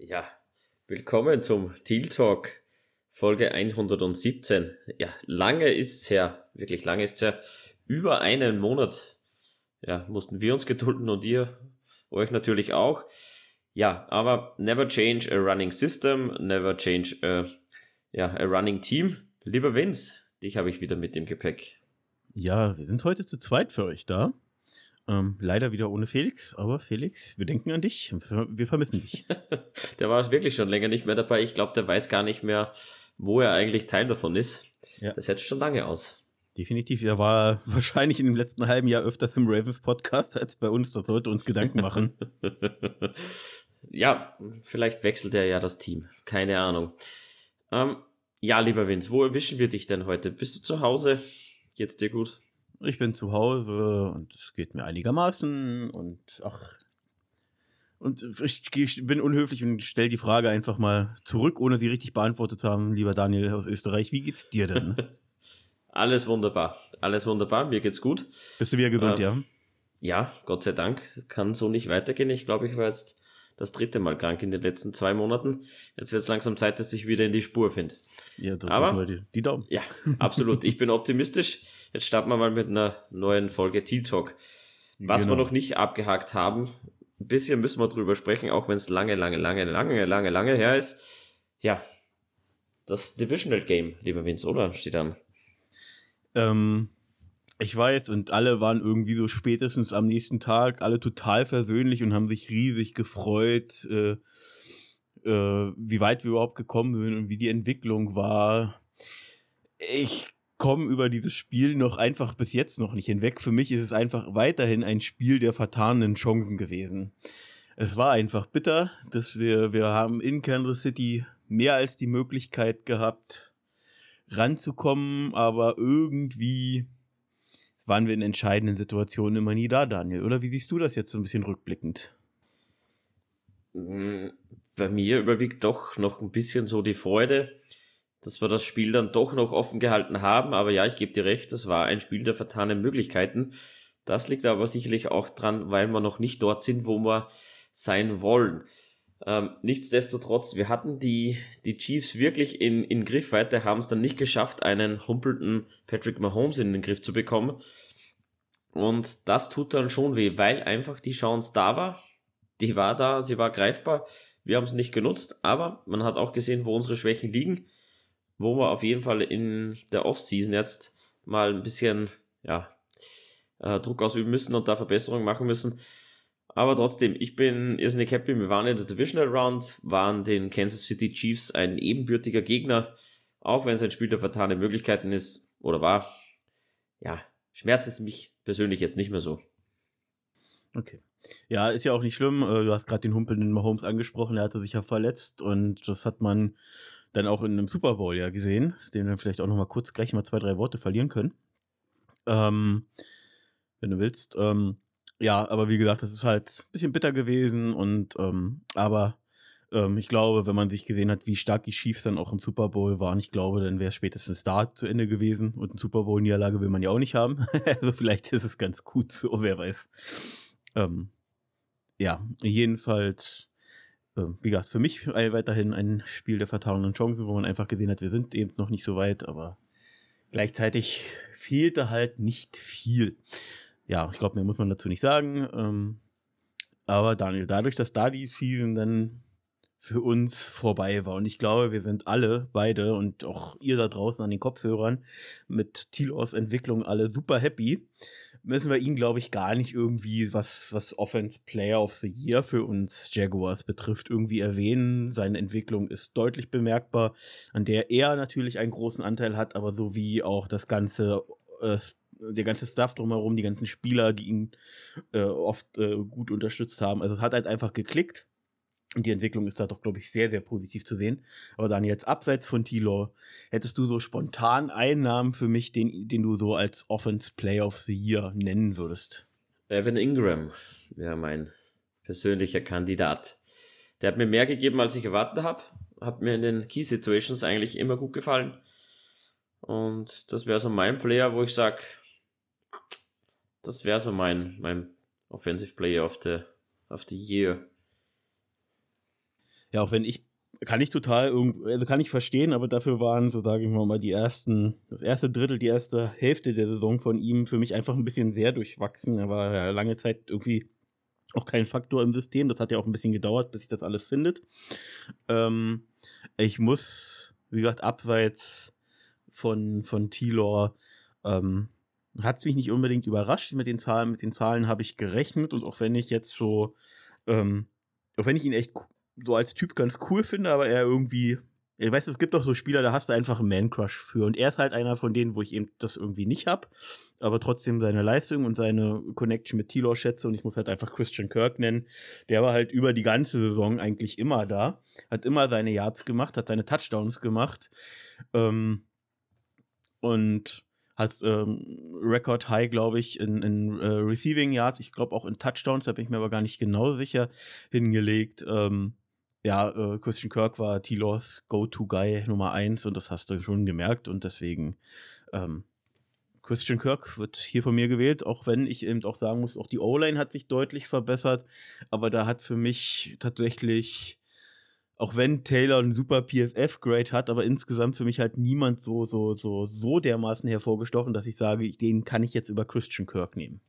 Ja, willkommen zum Teal Talk Folge 117. Ja, lange ist's her, wirklich lange ist's her. Über einen Monat, ja, mussten wir uns gedulden und ihr euch natürlich auch. Ja, aber never change a running system, never change a, ja, a running team. Lieber Vince, dich habe ich wieder mit dem Gepäck. Ja, wir sind heute zu zweit für euch da. Ähm, leider wieder ohne Felix, aber Felix, wir denken an dich. Wir vermissen dich. der war wirklich schon länger nicht mehr dabei. Ich glaube, der weiß gar nicht mehr, wo er eigentlich Teil davon ist. Ja. Das hätte schon lange aus. Definitiv. Er war wahrscheinlich in dem letzten halben Jahr öfters im Ravens Podcast als bei uns. Das sollte uns Gedanken machen. ja, vielleicht wechselt er ja das Team. Keine Ahnung. Ähm, ja, lieber Vince, wo erwischen wir dich denn heute? Bist du zu Hause? Geht's dir gut? Ich bin zu Hause und es geht mir einigermaßen und ach. Und ich, ich bin unhöflich und stelle die Frage einfach mal zurück, ohne sie richtig beantwortet zu haben, lieber Daniel aus Österreich. Wie geht's dir denn? Alles wunderbar. Alles wunderbar. Mir geht's gut. Bist du wieder gesund, äh, ja? Ja, Gott sei Dank. Kann so nicht weitergehen. Ich glaube, ich war jetzt das dritte Mal krank in den letzten zwei Monaten. Jetzt wird es langsam Zeit, dass ich wieder in die Spur finde. Ja, Aber die, die Daumen. Ja, absolut. Ich bin optimistisch. Jetzt starten wir mal mit einer neuen Folge T-Talk. Was genau. wir noch nicht abgehakt haben, ein bisschen müssen wir drüber sprechen, auch wenn es lange, lange, lange, lange, lange, lange her ist. Ja, das Divisional Game, lieber Vince, oder? Steht dann. Ähm, ich weiß, und alle waren irgendwie so spätestens am nächsten Tag alle total versöhnlich und haben sich riesig gefreut, äh, äh, wie weit wir überhaupt gekommen sind und wie die Entwicklung war. Ich komme über dieses Spiel noch einfach bis jetzt noch nicht hinweg. Für mich ist es einfach weiterhin ein Spiel der vertanen Chancen gewesen. Es war einfach bitter, dass wir, wir haben in Kansas City mehr als die Möglichkeit gehabt, ranzukommen, aber irgendwie waren wir in entscheidenden Situationen immer nie da, Daniel. Oder wie siehst du das jetzt so ein bisschen rückblickend? Bei mir überwiegt doch noch ein bisschen so die Freude, dass wir das Spiel dann doch noch offen gehalten haben. Aber ja, ich gebe dir recht, das war ein Spiel der vertanen Möglichkeiten. Das liegt aber sicherlich auch dran, weil wir noch nicht dort sind, wo wir sein wollen. Ähm, nichtsdestotrotz, wir hatten die, die Chiefs wirklich in, in Griffweite, haben es dann nicht geschafft, einen humpelten Patrick Mahomes in den Griff zu bekommen. Und das tut dann schon weh, weil einfach die Chance da war. Die war da, sie war greifbar. Wir haben es nicht genutzt, aber man hat auch gesehen, wo unsere Schwächen liegen wo wir auf jeden Fall in der Offseason jetzt mal ein bisschen ja, äh, Druck ausüben müssen und da Verbesserungen machen müssen. Aber trotzdem, ich bin irrsinnig happy. Wir waren in der Divisional Round, waren den Kansas City Chiefs ein ebenbürtiger Gegner, auch wenn es ein Spiel der vertane Möglichkeiten ist oder war. Ja, schmerzt es mich persönlich jetzt nicht mehr so. Okay. Ja, ist ja auch nicht schlimm. Äh, du hast gerade den humpelnden Mahomes angesprochen, er hatte sich ja verletzt und das hat man dann auch in einem Super Bowl ja gesehen, den wir vielleicht auch noch mal kurz gleich mal zwei, drei Worte verlieren können. Ähm, wenn du willst. Ähm, ja, aber wie gesagt, das ist halt ein bisschen bitter gewesen und ähm, aber ähm, ich glaube, wenn man sich gesehen hat, wie stark die Chiefs dann auch im Super Bowl waren, ich glaube, dann wäre spätestens da zu Ende gewesen und eine Super Bowl-Niederlage will man ja auch nicht haben. also vielleicht ist es ganz gut so, wer weiß. Ähm, ja, jedenfalls wie gesagt, für mich weiterhin ein Spiel der vertauenden Chancen, wo man einfach gesehen hat, wir sind eben noch nicht so weit, aber gleichzeitig fehlte halt nicht viel. Ja, ich glaube, mehr muss man dazu nicht sagen. Ähm, aber Daniel, dadurch, dass da die Season dann für uns vorbei war. Und ich glaube, wir sind alle, beide und auch ihr da draußen an den Kopfhörern mit Tilos Entwicklung alle super happy. Müssen wir ihn, glaube ich, gar nicht irgendwie, was, was Offense Player of the Year für uns Jaguars betrifft, irgendwie erwähnen. Seine Entwicklung ist deutlich bemerkbar, an der er natürlich einen großen Anteil hat, aber so wie auch das ganze äh, der ganze Stuff drumherum, die ganzen Spieler, die ihn äh, oft äh, gut unterstützt haben. Also es hat halt einfach geklickt. Und die Entwicklung ist da doch, glaube ich, sehr, sehr positiv zu sehen. Aber dann jetzt abseits von Tilo, hättest du so spontan einen Namen für mich, den, den du so als Offense Player of the Year nennen würdest? Evan Ingram wäre mein persönlicher Kandidat. Der hat mir mehr gegeben, als ich erwartet habe. Hat mir in den Key Situations eigentlich immer gut gefallen. Und das wäre so mein Player, wo ich sage, das wäre so mein, mein Offensive Player of the, of the Year. Ja, auch wenn ich kann ich total also kann ich verstehen, aber dafür waren, so sage ich mal, die ersten, das erste Drittel, die erste Hälfte der Saison von ihm für mich einfach ein bisschen sehr durchwachsen. Er war ja lange Zeit irgendwie auch kein Faktor im System. Das hat ja auch ein bisschen gedauert, bis sich das alles findet. Ähm, ich muss, wie gesagt, abseits von, von T-Lore, ähm, hat es mich nicht unbedingt überrascht mit den Zahlen. Mit den Zahlen habe ich gerechnet und auch wenn ich jetzt so, ähm, auch wenn ich ihn echt so als Typ ganz cool finde, aber er irgendwie, ich weiß, es gibt doch so Spieler, da hast du einfach einen Man-Crush für. Und er ist halt einer von denen, wo ich eben das irgendwie nicht habe, aber trotzdem seine Leistung und seine Connection mit Tilo schätze. Und ich muss halt einfach Christian Kirk nennen. Der war halt über die ganze Saison eigentlich immer da, hat immer seine Yards gemacht, hat seine Touchdowns gemacht. Ähm, und hat ähm, Record High, glaube ich, in, in äh, Receiving Yards, ich glaube auch in Touchdowns, da bin ich mir aber gar nicht genau sicher, hingelegt. Ähm, ja, äh, Christian Kirk war T-Laws Go-To-Guy Nummer 1 und das hast du schon gemerkt und deswegen ähm, Christian Kirk wird hier von mir gewählt, auch wenn ich eben auch sagen muss, auch die O-Line hat sich deutlich verbessert, aber da hat für mich tatsächlich, auch wenn Taylor einen super PFF-Grade hat, aber insgesamt für mich halt niemand so, so, so, so dermaßen hervorgestochen, dass ich sage, den kann ich jetzt über Christian Kirk nehmen.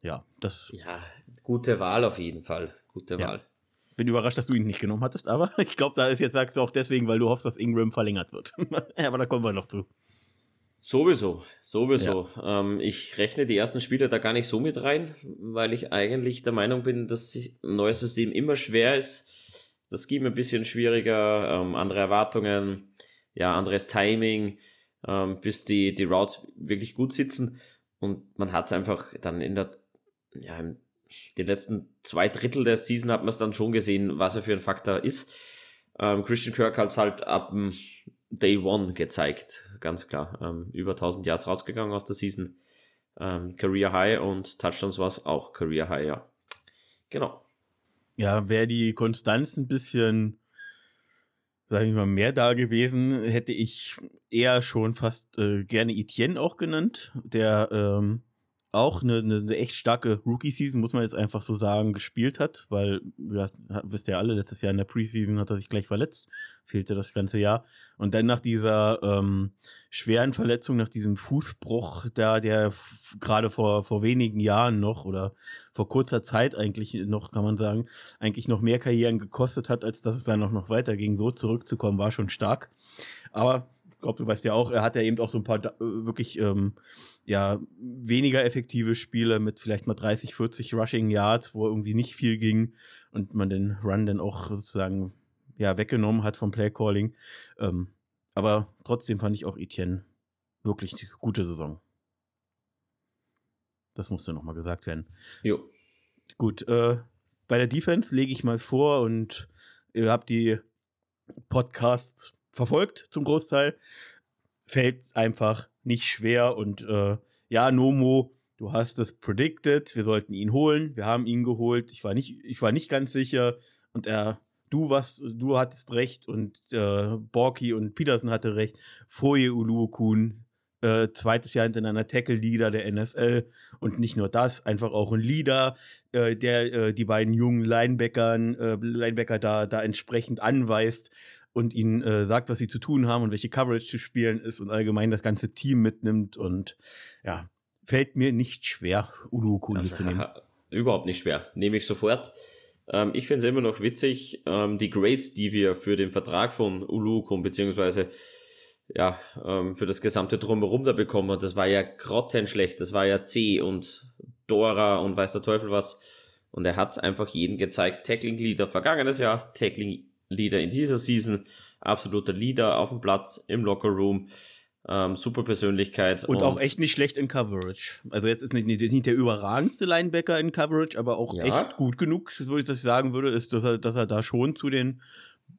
Ja, das. Ja, gute Wahl auf jeden Fall. Gute Wahl. Bin überrascht, dass du ihn nicht genommen hattest, aber ich glaube, da ist jetzt, sagst du auch deswegen, weil du hoffst, dass Ingram verlängert wird. aber da kommen wir noch zu. Sowieso, sowieso. Ja. Ähm, ich rechne die ersten Spiele da gar nicht so mit rein, weil ich eigentlich der Meinung bin, dass ein neues System immer schwer ist. Das Scheme ein bisschen schwieriger, ähm, andere Erwartungen, ja, anderes Timing, ähm, bis die, die Routes wirklich gut sitzen. Und man hat es einfach dann in der, ja, im die letzten zwei Drittel der Season hat man es dann schon gesehen, was er für ein Faktor ist. Ähm, Christian Kirk hat es halt ab Day One gezeigt, ganz klar. Ähm, über 1000 Yards rausgegangen aus der Season. Ähm, Career High und Touchdowns war es auch Career High, ja. Genau. Ja, wäre die Konstanz ein bisschen, sage ich mal, mehr da gewesen, hätte ich eher schon fast äh, gerne Etienne auch genannt, der ähm, auch eine, eine, echt starke Rookie-Season, muss man jetzt einfach so sagen, gespielt hat, weil, ja, wisst ihr alle, letztes Jahr in der Preseason hat er sich gleich verletzt, fehlte das ganze Jahr. Und dann nach dieser ähm, schweren Verletzung, nach diesem Fußbruch, da der gerade vor, vor wenigen Jahren noch oder vor kurzer Zeit eigentlich noch, kann man sagen, eigentlich noch mehr Karrieren gekostet hat, als dass es dann noch, noch weiterging, so zurückzukommen, war schon stark. Aber glaube, du weißt ja auch, er hat ja eben auch so ein paar äh, wirklich ähm, ja, weniger effektive Spiele mit vielleicht mal 30, 40 Rushing Yards, wo irgendwie nicht viel ging und man den Run dann auch sozusagen ja, weggenommen hat vom Playcalling. Ähm, aber trotzdem fand ich auch Etienne wirklich eine gute Saison. Das musste nochmal gesagt werden. Jo. Gut, äh, bei der Defense lege ich mal vor und ihr habt die Podcasts verfolgt zum Großteil. Fällt einfach nicht schwer und äh, ja, Nomo, du hast es predicted, wir sollten ihn holen, wir haben ihn geholt. Ich war nicht, ich war nicht ganz sicher und er, du warst, du hattest recht und äh, Borky und Peterson hatte recht. Foye Uluokun, äh, zweites Jahr hintereinander Tackle-Leader der NFL und nicht nur das, einfach auch ein Leader, äh, der äh, die beiden jungen Linebackern, äh, Linebacker da, da entsprechend anweist und ihnen äh, sagt, was sie zu tun haben und welche Coverage zu spielen ist und allgemein das ganze Team mitnimmt. Und ja, fällt mir nicht schwer, Ulu Kuni also, zu nehmen. Überhaupt nicht schwer. Nehme ich sofort. Ähm, ich finde es immer noch witzig, ähm, die Grades, die wir für den Vertrag von Ulukun beziehungsweise ja, ähm, für das gesamte Drumherum da bekommen Das war ja grottenschlecht. Das war ja C und Dora und weiß der Teufel was. Und er hat es einfach jeden gezeigt. Tackling Leader vergangenes Jahr, Tackling Leader in dieser Season, absoluter Leader auf dem Platz, im Lockerroom. Ähm, super Persönlichkeit. Und, und, auch echt nicht schlecht in Coverage. Also jetzt ist nicht, nicht der überragendste Linebacker in Coverage, aber auch ja. echt gut genug, wo ich das sagen würde, ist, dass er, dass er da schon zu den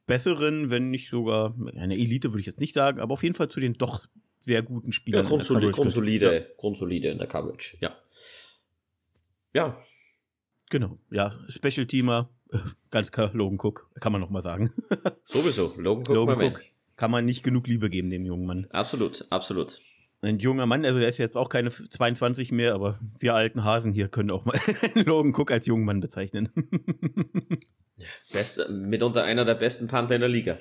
besseren, wenn nicht sogar, eine Elite würde ich jetzt nicht sagen, aber auf jeden Fall zu den doch sehr guten Spielern. Ja, grundsolide, grundsolide, ja. grundsolide in der Coverage, ja. Ja. Genau, ja, Special Teamer, Ganz klar, Logan Cook, kann man noch mal sagen. Sowieso, Logan Cook, Logan Cook kann man nicht genug Liebe geben, dem jungen Mann. Absolut, absolut. ein junger Mann, also der ist jetzt auch keine 22 mehr, aber wir alten Hasen hier können auch mal Logan Cook als jungen Mann bezeichnen. Best, mitunter einer der besten Panther in der Liga.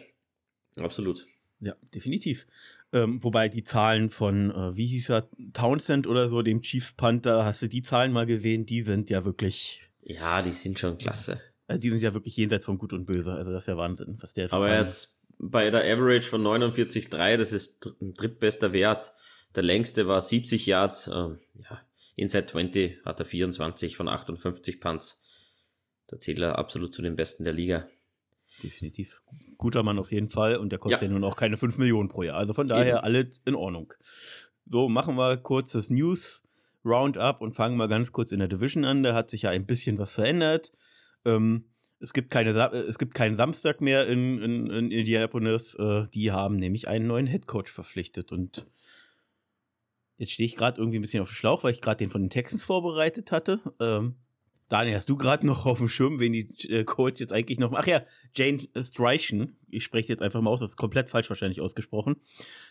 Absolut. Ja, definitiv. Ähm, wobei die Zahlen von, äh, wie hieß er, Townsend oder so, dem Chiefs Panther, hast du die Zahlen mal gesehen? Die sind ja wirklich. Ja, die sind schon klasse. Also die sind ja wirklich jenseits von Gut und Böse. Also das ist ja Wahnsinn, was der. Aber er ist bei der Average von 49,3, das ist ein drittbester Wert. Der längste war 70 Yards. Ähm, ja, Inside 20 hat er 24 von 58 Punts. Da zählt er absolut zu den Besten der Liga. Definitiv. Guter Mann auf jeden Fall. Und der kostet ja, ja nun auch keine 5 Millionen pro Jahr. Also von daher Eben. alles in Ordnung. So, machen wir kurz das News Roundup und fangen mal ganz kurz in der Division an. Da hat sich ja ein bisschen was verändert. Ähm, es gibt, keine, es gibt keinen Samstag mehr in, in, in Indianapolis. Äh, die haben nämlich einen neuen Headcoach verpflichtet. Und jetzt stehe ich gerade irgendwie ein bisschen auf dem Schlauch, weil ich gerade den von den Texans vorbereitet hatte. Ähm, Daniel, hast du gerade noch auf dem Schirm, wen die äh, Colts jetzt eigentlich noch. Ach ja, Jane Streichen. Ich spreche jetzt einfach mal aus, das ist komplett falsch wahrscheinlich ausgesprochen.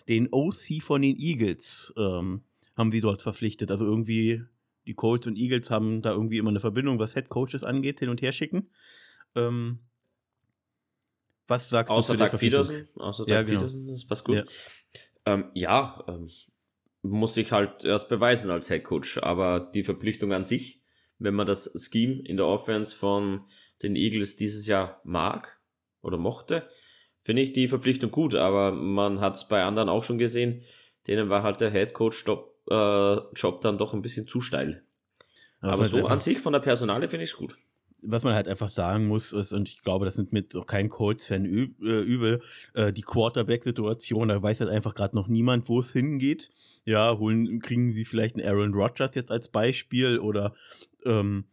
Den OC von den Eagles ähm, haben sie dort verpflichtet. Also irgendwie, die Colts und Eagles haben da irgendwie immer eine Verbindung, was Head Coaches angeht, hin und her schicken. Ähm, was sagst Außer du zu Doug Peterson? Außer Doug ja, genau. Peterson, das passt gut. Ja, ähm, ja ähm, muss sich halt erst beweisen als Head Coach, aber die Verpflichtung an sich wenn man das Scheme in der Offense von den Eagles dieses Jahr mag oder mochte, finde ich die Verpflichtung gut, aber man hat es bei anderen auch schon gesehen, denen war halt der Head Coach Job, äh, Job dann doch ein bisschen zu steil. Aber, aber so an sich von der Personale finde ich es gut was man halt einfach sagen muss, ist, und ich glaube, das sind mit auch kein Colts-Fan äh, übel, äh, die Quarterback-Situation, da weiß halt einfach gerade noch niemand, wo es hingeht. Ja, holen, kriegen sie vielleicht einen Aaron Rodgers jetzt als Beispiel oder, ähm,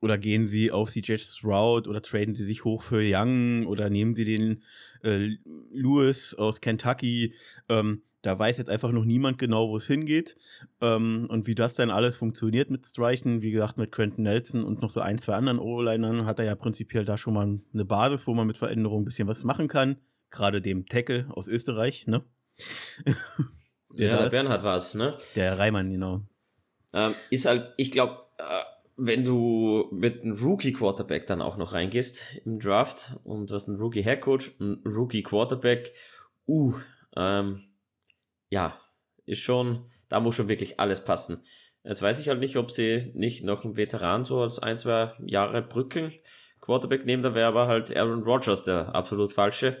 oder gehen sie auf CJ Stroud oder traden sie sich hoch für Young oder nehmen sie den äh, Lewis aus Kentucky. Ähm, da weiß jetzt einfach noch niemand genau, wo es hingeht. Ähm, und wie das dann alles funktioniert mit Streichen, wie gesagt, mit Quentin Nelson und noch so ein, zwei anderen O-Linern, hat er ja prinzipiell da schon mal eine Basis, wo man mit Veränderungen ein bisschen was machen kann. Gerade dem Tackle aus Österreich, ne? der ja, Bernhard war es, ne? Der Reimann, genau. Ähm, ist halt, ich glaube, äh, wenn du mit einem Rookie-Quarterback dann auch noch reingehst im Draft und du hast einen Rookie-Headcoach, einen Rookie-Quarterback, uh, ähm, ja, ist schon, da muss schon wirklich alles passen. Jetzt weiß ich halt nicht, ob sie nicht noch einen Veteran so als ein, zwei Jahre Brücken Quarterback nehmen, da wäre aber halt Aaron Rodgers der absolut falsche.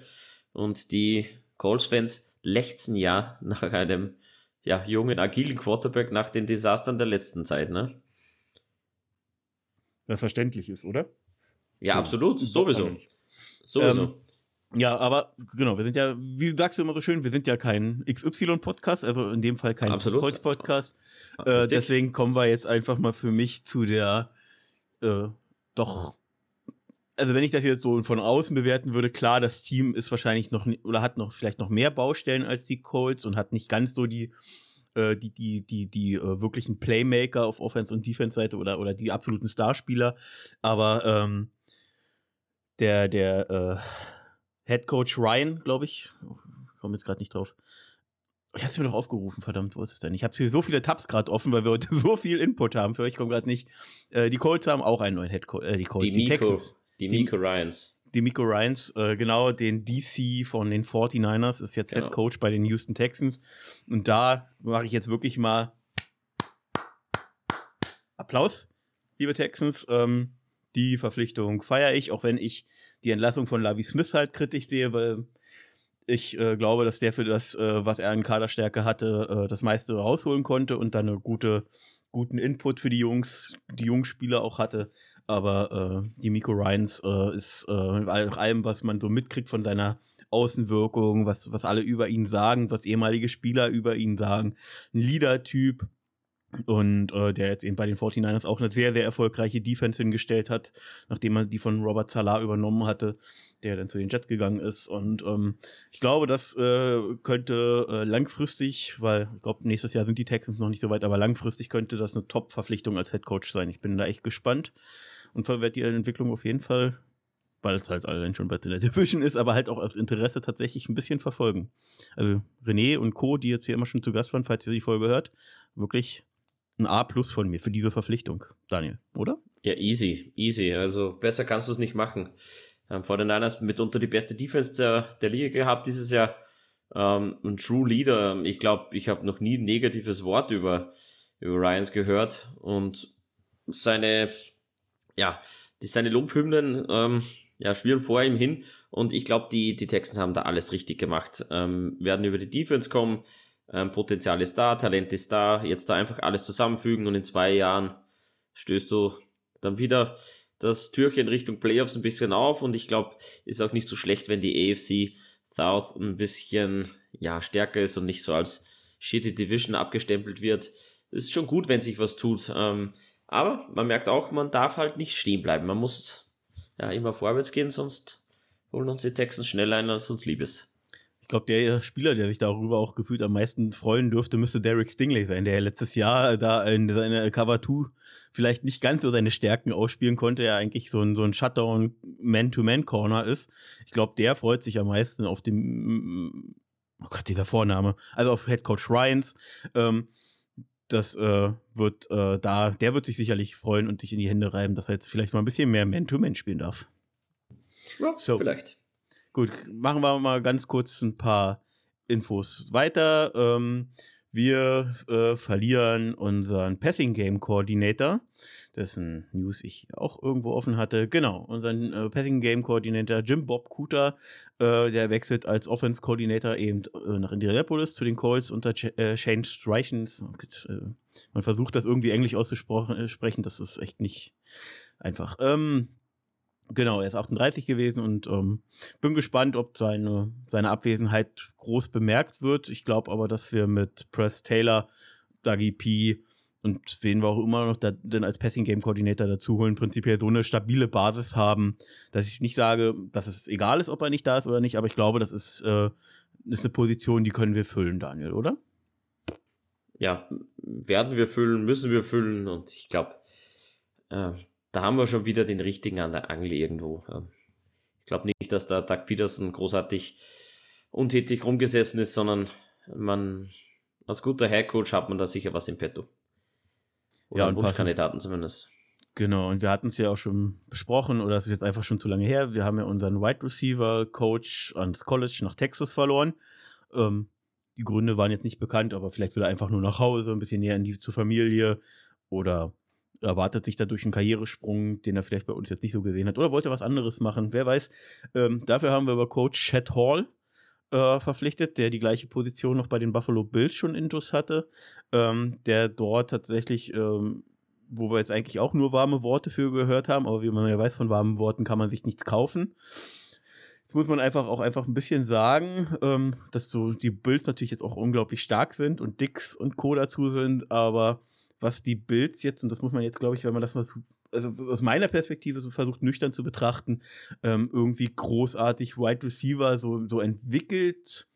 Und die Colts-Fans lechzen ja nach einem ja, jungen, agilen Quarterback nach den Desastern der letzten Zeit, ne? Was verständlich ist, oder? Ja, so, absolut, sowieso. Sowieso. Ähm, ja, aber genau, wir sind ja, wie sagst du immer so schön, wir sind ja kein XY-Podcast, also in dem Fall kein Kreuz-Podcast. Äh, deswegen kommen wir jetzt einfach mal für mich zu der äh, doch, also wenn ich das jetzt so von außen bewerten würde, klar, das Team ist wahrscheinlich noch oder hat noch vielleicht noch mehr Baustellen als die Colts und hat nicht ganz so die äh, die, die, die, die äh, wirklichen Playmaker auf Offense- und Defense-Seite oder, oder die absoluten Starspieler. Aber ähm, der, der, äh, Head Coach Ryan, glaube ich. Ich komme jetzt gerade nicht drauf. Ich habe es mir doch aufgerufen, verdammt, wo ist es denn? Ich habe hier so viele Tabs gerade offen, weil wir heute so viel Input haben für euch. Ich komme gerade nicht. Äh, die Colts haben auch einen neuen Head Coach. Äh, die Colts, die, die Miko, Texans. Die Miko Ryans. Die Miko Ryans, äh, genau, den DC von den 49ers ist jetzt genau. Head Coach bei den Houston Texans. Und da mache ich jetzt wirklich mal Applaus, liebe Texans. Ähm, die Verpflichtung feiere ich, auch wenn ich die Entlassung von Lavi Smith halt kritisch sehe, weil ich äh, glaube, dass der für das, äh, was er an Kaderstärke hatte, äh, das meiste rausholen konnte und dann eine gute, guten Input für die Jungs, die Jungspieler auch hatte. Aber äh, die Miko Ryans äh, ist äh, nach allem, was man so mitkriegt von seiner Außenwirkung, was, was alle über ihn sagen, was ehemalige Spieler über ihn sagen, ein Leader-Typ, und äh, der jetzt eben bei den 49ers auch eine sehr, sehr erfolgreiche Defense hingestellt hat, nachdem man die von Robert Salah übernommen hatte, der dann zu den Jets gegangen ist. Und ähm, ich glaube, das äh, könnte äh, langfristig, weil ich glaube, nächstes Jahr sind die Texans noch nicht so weit, aber langfristig könnte das eine Top-Verpflichtung als Head Coach sein. Ich bin da echt gespannt und werde die Entwicklung auf jeden Fall weil es halt allein schon bei der Division ist, aber halt auch aus Interesse tatsächlich ein bisschen verfolgen. Also René und Co., die jetzt hier immer schon zu Gast waren, falls ihr die Folge hört, wirklich ein A plus von mir für diese Verpflichtung, Daniel, oder? Ja, easy, easy. Also besser kannst du es nicht machen. Ähm, vor den Niners mitunter die beste Defense der, der Liga gehabt dieses Jahr. Ähm, ein True Leader. Ich glaube, ich habe noch nie ein negatives Wort über, über Ryans gehört und seine, ja, die, seine Lobhymnen ähm, ja, schwirren vor ihm hin und ich glaube, die, die Texans haben da alles richtig gemacht. Ähm, werden über die Defense kommen, ähm, Potenzial ist da, Talent ist da, jetzt da einfach alles zusammenfügen und in zwei Jahren stößt du dann wieder das Türchen Richtung Playoffs ein bisschen auf und ich glaube, ist auch nicht so schlecht, wenn die AFC South ein bisschen ja, stärker ist und nicht so als shitty Division abgestempelt wird. Ist schon gut, wenn sich was tut. Ähm, aber man merkt auch, man darf halt nicht stehen bleiben. Man muss ja immer vorwärts gehen, sonst holen uns die Texans schneller ein, als uns lieb ist. Ich glaube, der Spieler, der sich darüber auch gefühlt am meisten freuen dürfte, müsste Derek Stingley sein, der letztes Jahr da in seiner Cover 2 vielleicht nicht ganz so seine Stärken ausspielen konnte, er eigentlich so ein, so ein Shutdown Man-to-Man-Corner ist. Ich glaube, der freut sich am meisten auf dem, oh Gott, dieser Vorname, also auf Head Coach Ryans. Ähm, das äh, wird äh, da, der wird sich sicherlich freuen und sich in die Hände reiben, dass er jetzt vielleicht mal ein bisschen mehr Man-to-Man -Man spielen darf. Ja, so. vielleicht. Gut, machen wir mal ganz kurz ein paar Infos weiter. Ähm, wir äh, verlieren unseren Passing Game Coordinator, dessen News ich auch irgendwo offen hatte. Genau, unseren äh, Passing Game Coordinator Jim Bob Cooter, äh, der wechselt als Offense Coordinator eben äh, nach Indianapolis zu den Colts unter Ch äh, Shane Streichens. Äh, man versucht das irgendwie englisch auszusprechen, das ist echt nicht einfach. Ähm, Genau, er ist 38 gewesen und ähm, bin gespannt, ob seine, seine Abwesenheit groß bemerkt wird. Ich glaube aber, dass wir mit Press Taylor, Dougie P und wen wir auch immer noch da, denn als Passing Game Coordinator dazu holen, prinzipiell so eine stabile Basis haben, dass ich nicht sage, dass es egal ist, ob er nicht da ist oder nicht, aber ich glaube, das ist, äh, ist eine Position, die können wir füllen, Daniel, oder? Ja, werden wir füllen, müssen wir füllen und ich glaube, äh, da haben wir schon wieder den richtigen an der Angel irgendwo. Ich glaube nicht, dass da Doug Peterson großartig untätig rumgesessen ist, sondern man als guter Headcoach hat man da sicher was im Petto. Oder ja, einen Wunschkandidaten zumindest. Genau, und wir hatten es ja auch schon besprochen, oder es ist jetzt einfach schon zu lange her. Wir haben ja unseren Wide Receiver Coach ans College nach Texas verloren. Ähm, die Gründe waren jetzt nicht bekannt, aber vielleicht will er einfach nur nach Hause, ein bisschen näher in die zur Familie oder erwartet sich dadurch einen Karrieresprung, den er vielleicht bei uns jetzt nicht so gesehen hat, oder wollte was anderes machen, wer weiß. Ähm, dafür haben wir aber Coach Chet Hall äh, verpflichtet, der die gleiche Position noch bei den Buffalo Bills schon intus hatte, ähm, der dort tatsächlich, ähm, wo wir jetzt eigentlich auch nur warme Worte für gehört haben, aber wie man ja weiß, von warmen Worten kann man sich nichts kaufen. Jetzt muss man einfach auch einfach ein bisschen sagen, ähm, dass so die Bills natürlich jetzt auch unglaublich stark sind und Dix und Co. dazu sind, aber was die Bills jetzt, und das muss man jetzt, glaube ich, wenn man das mal, also aus meiner Perspektive so versucht, nüchtern zu betrachten, ähm, irgendwie großartig Wide Receiver so, so entwickelt.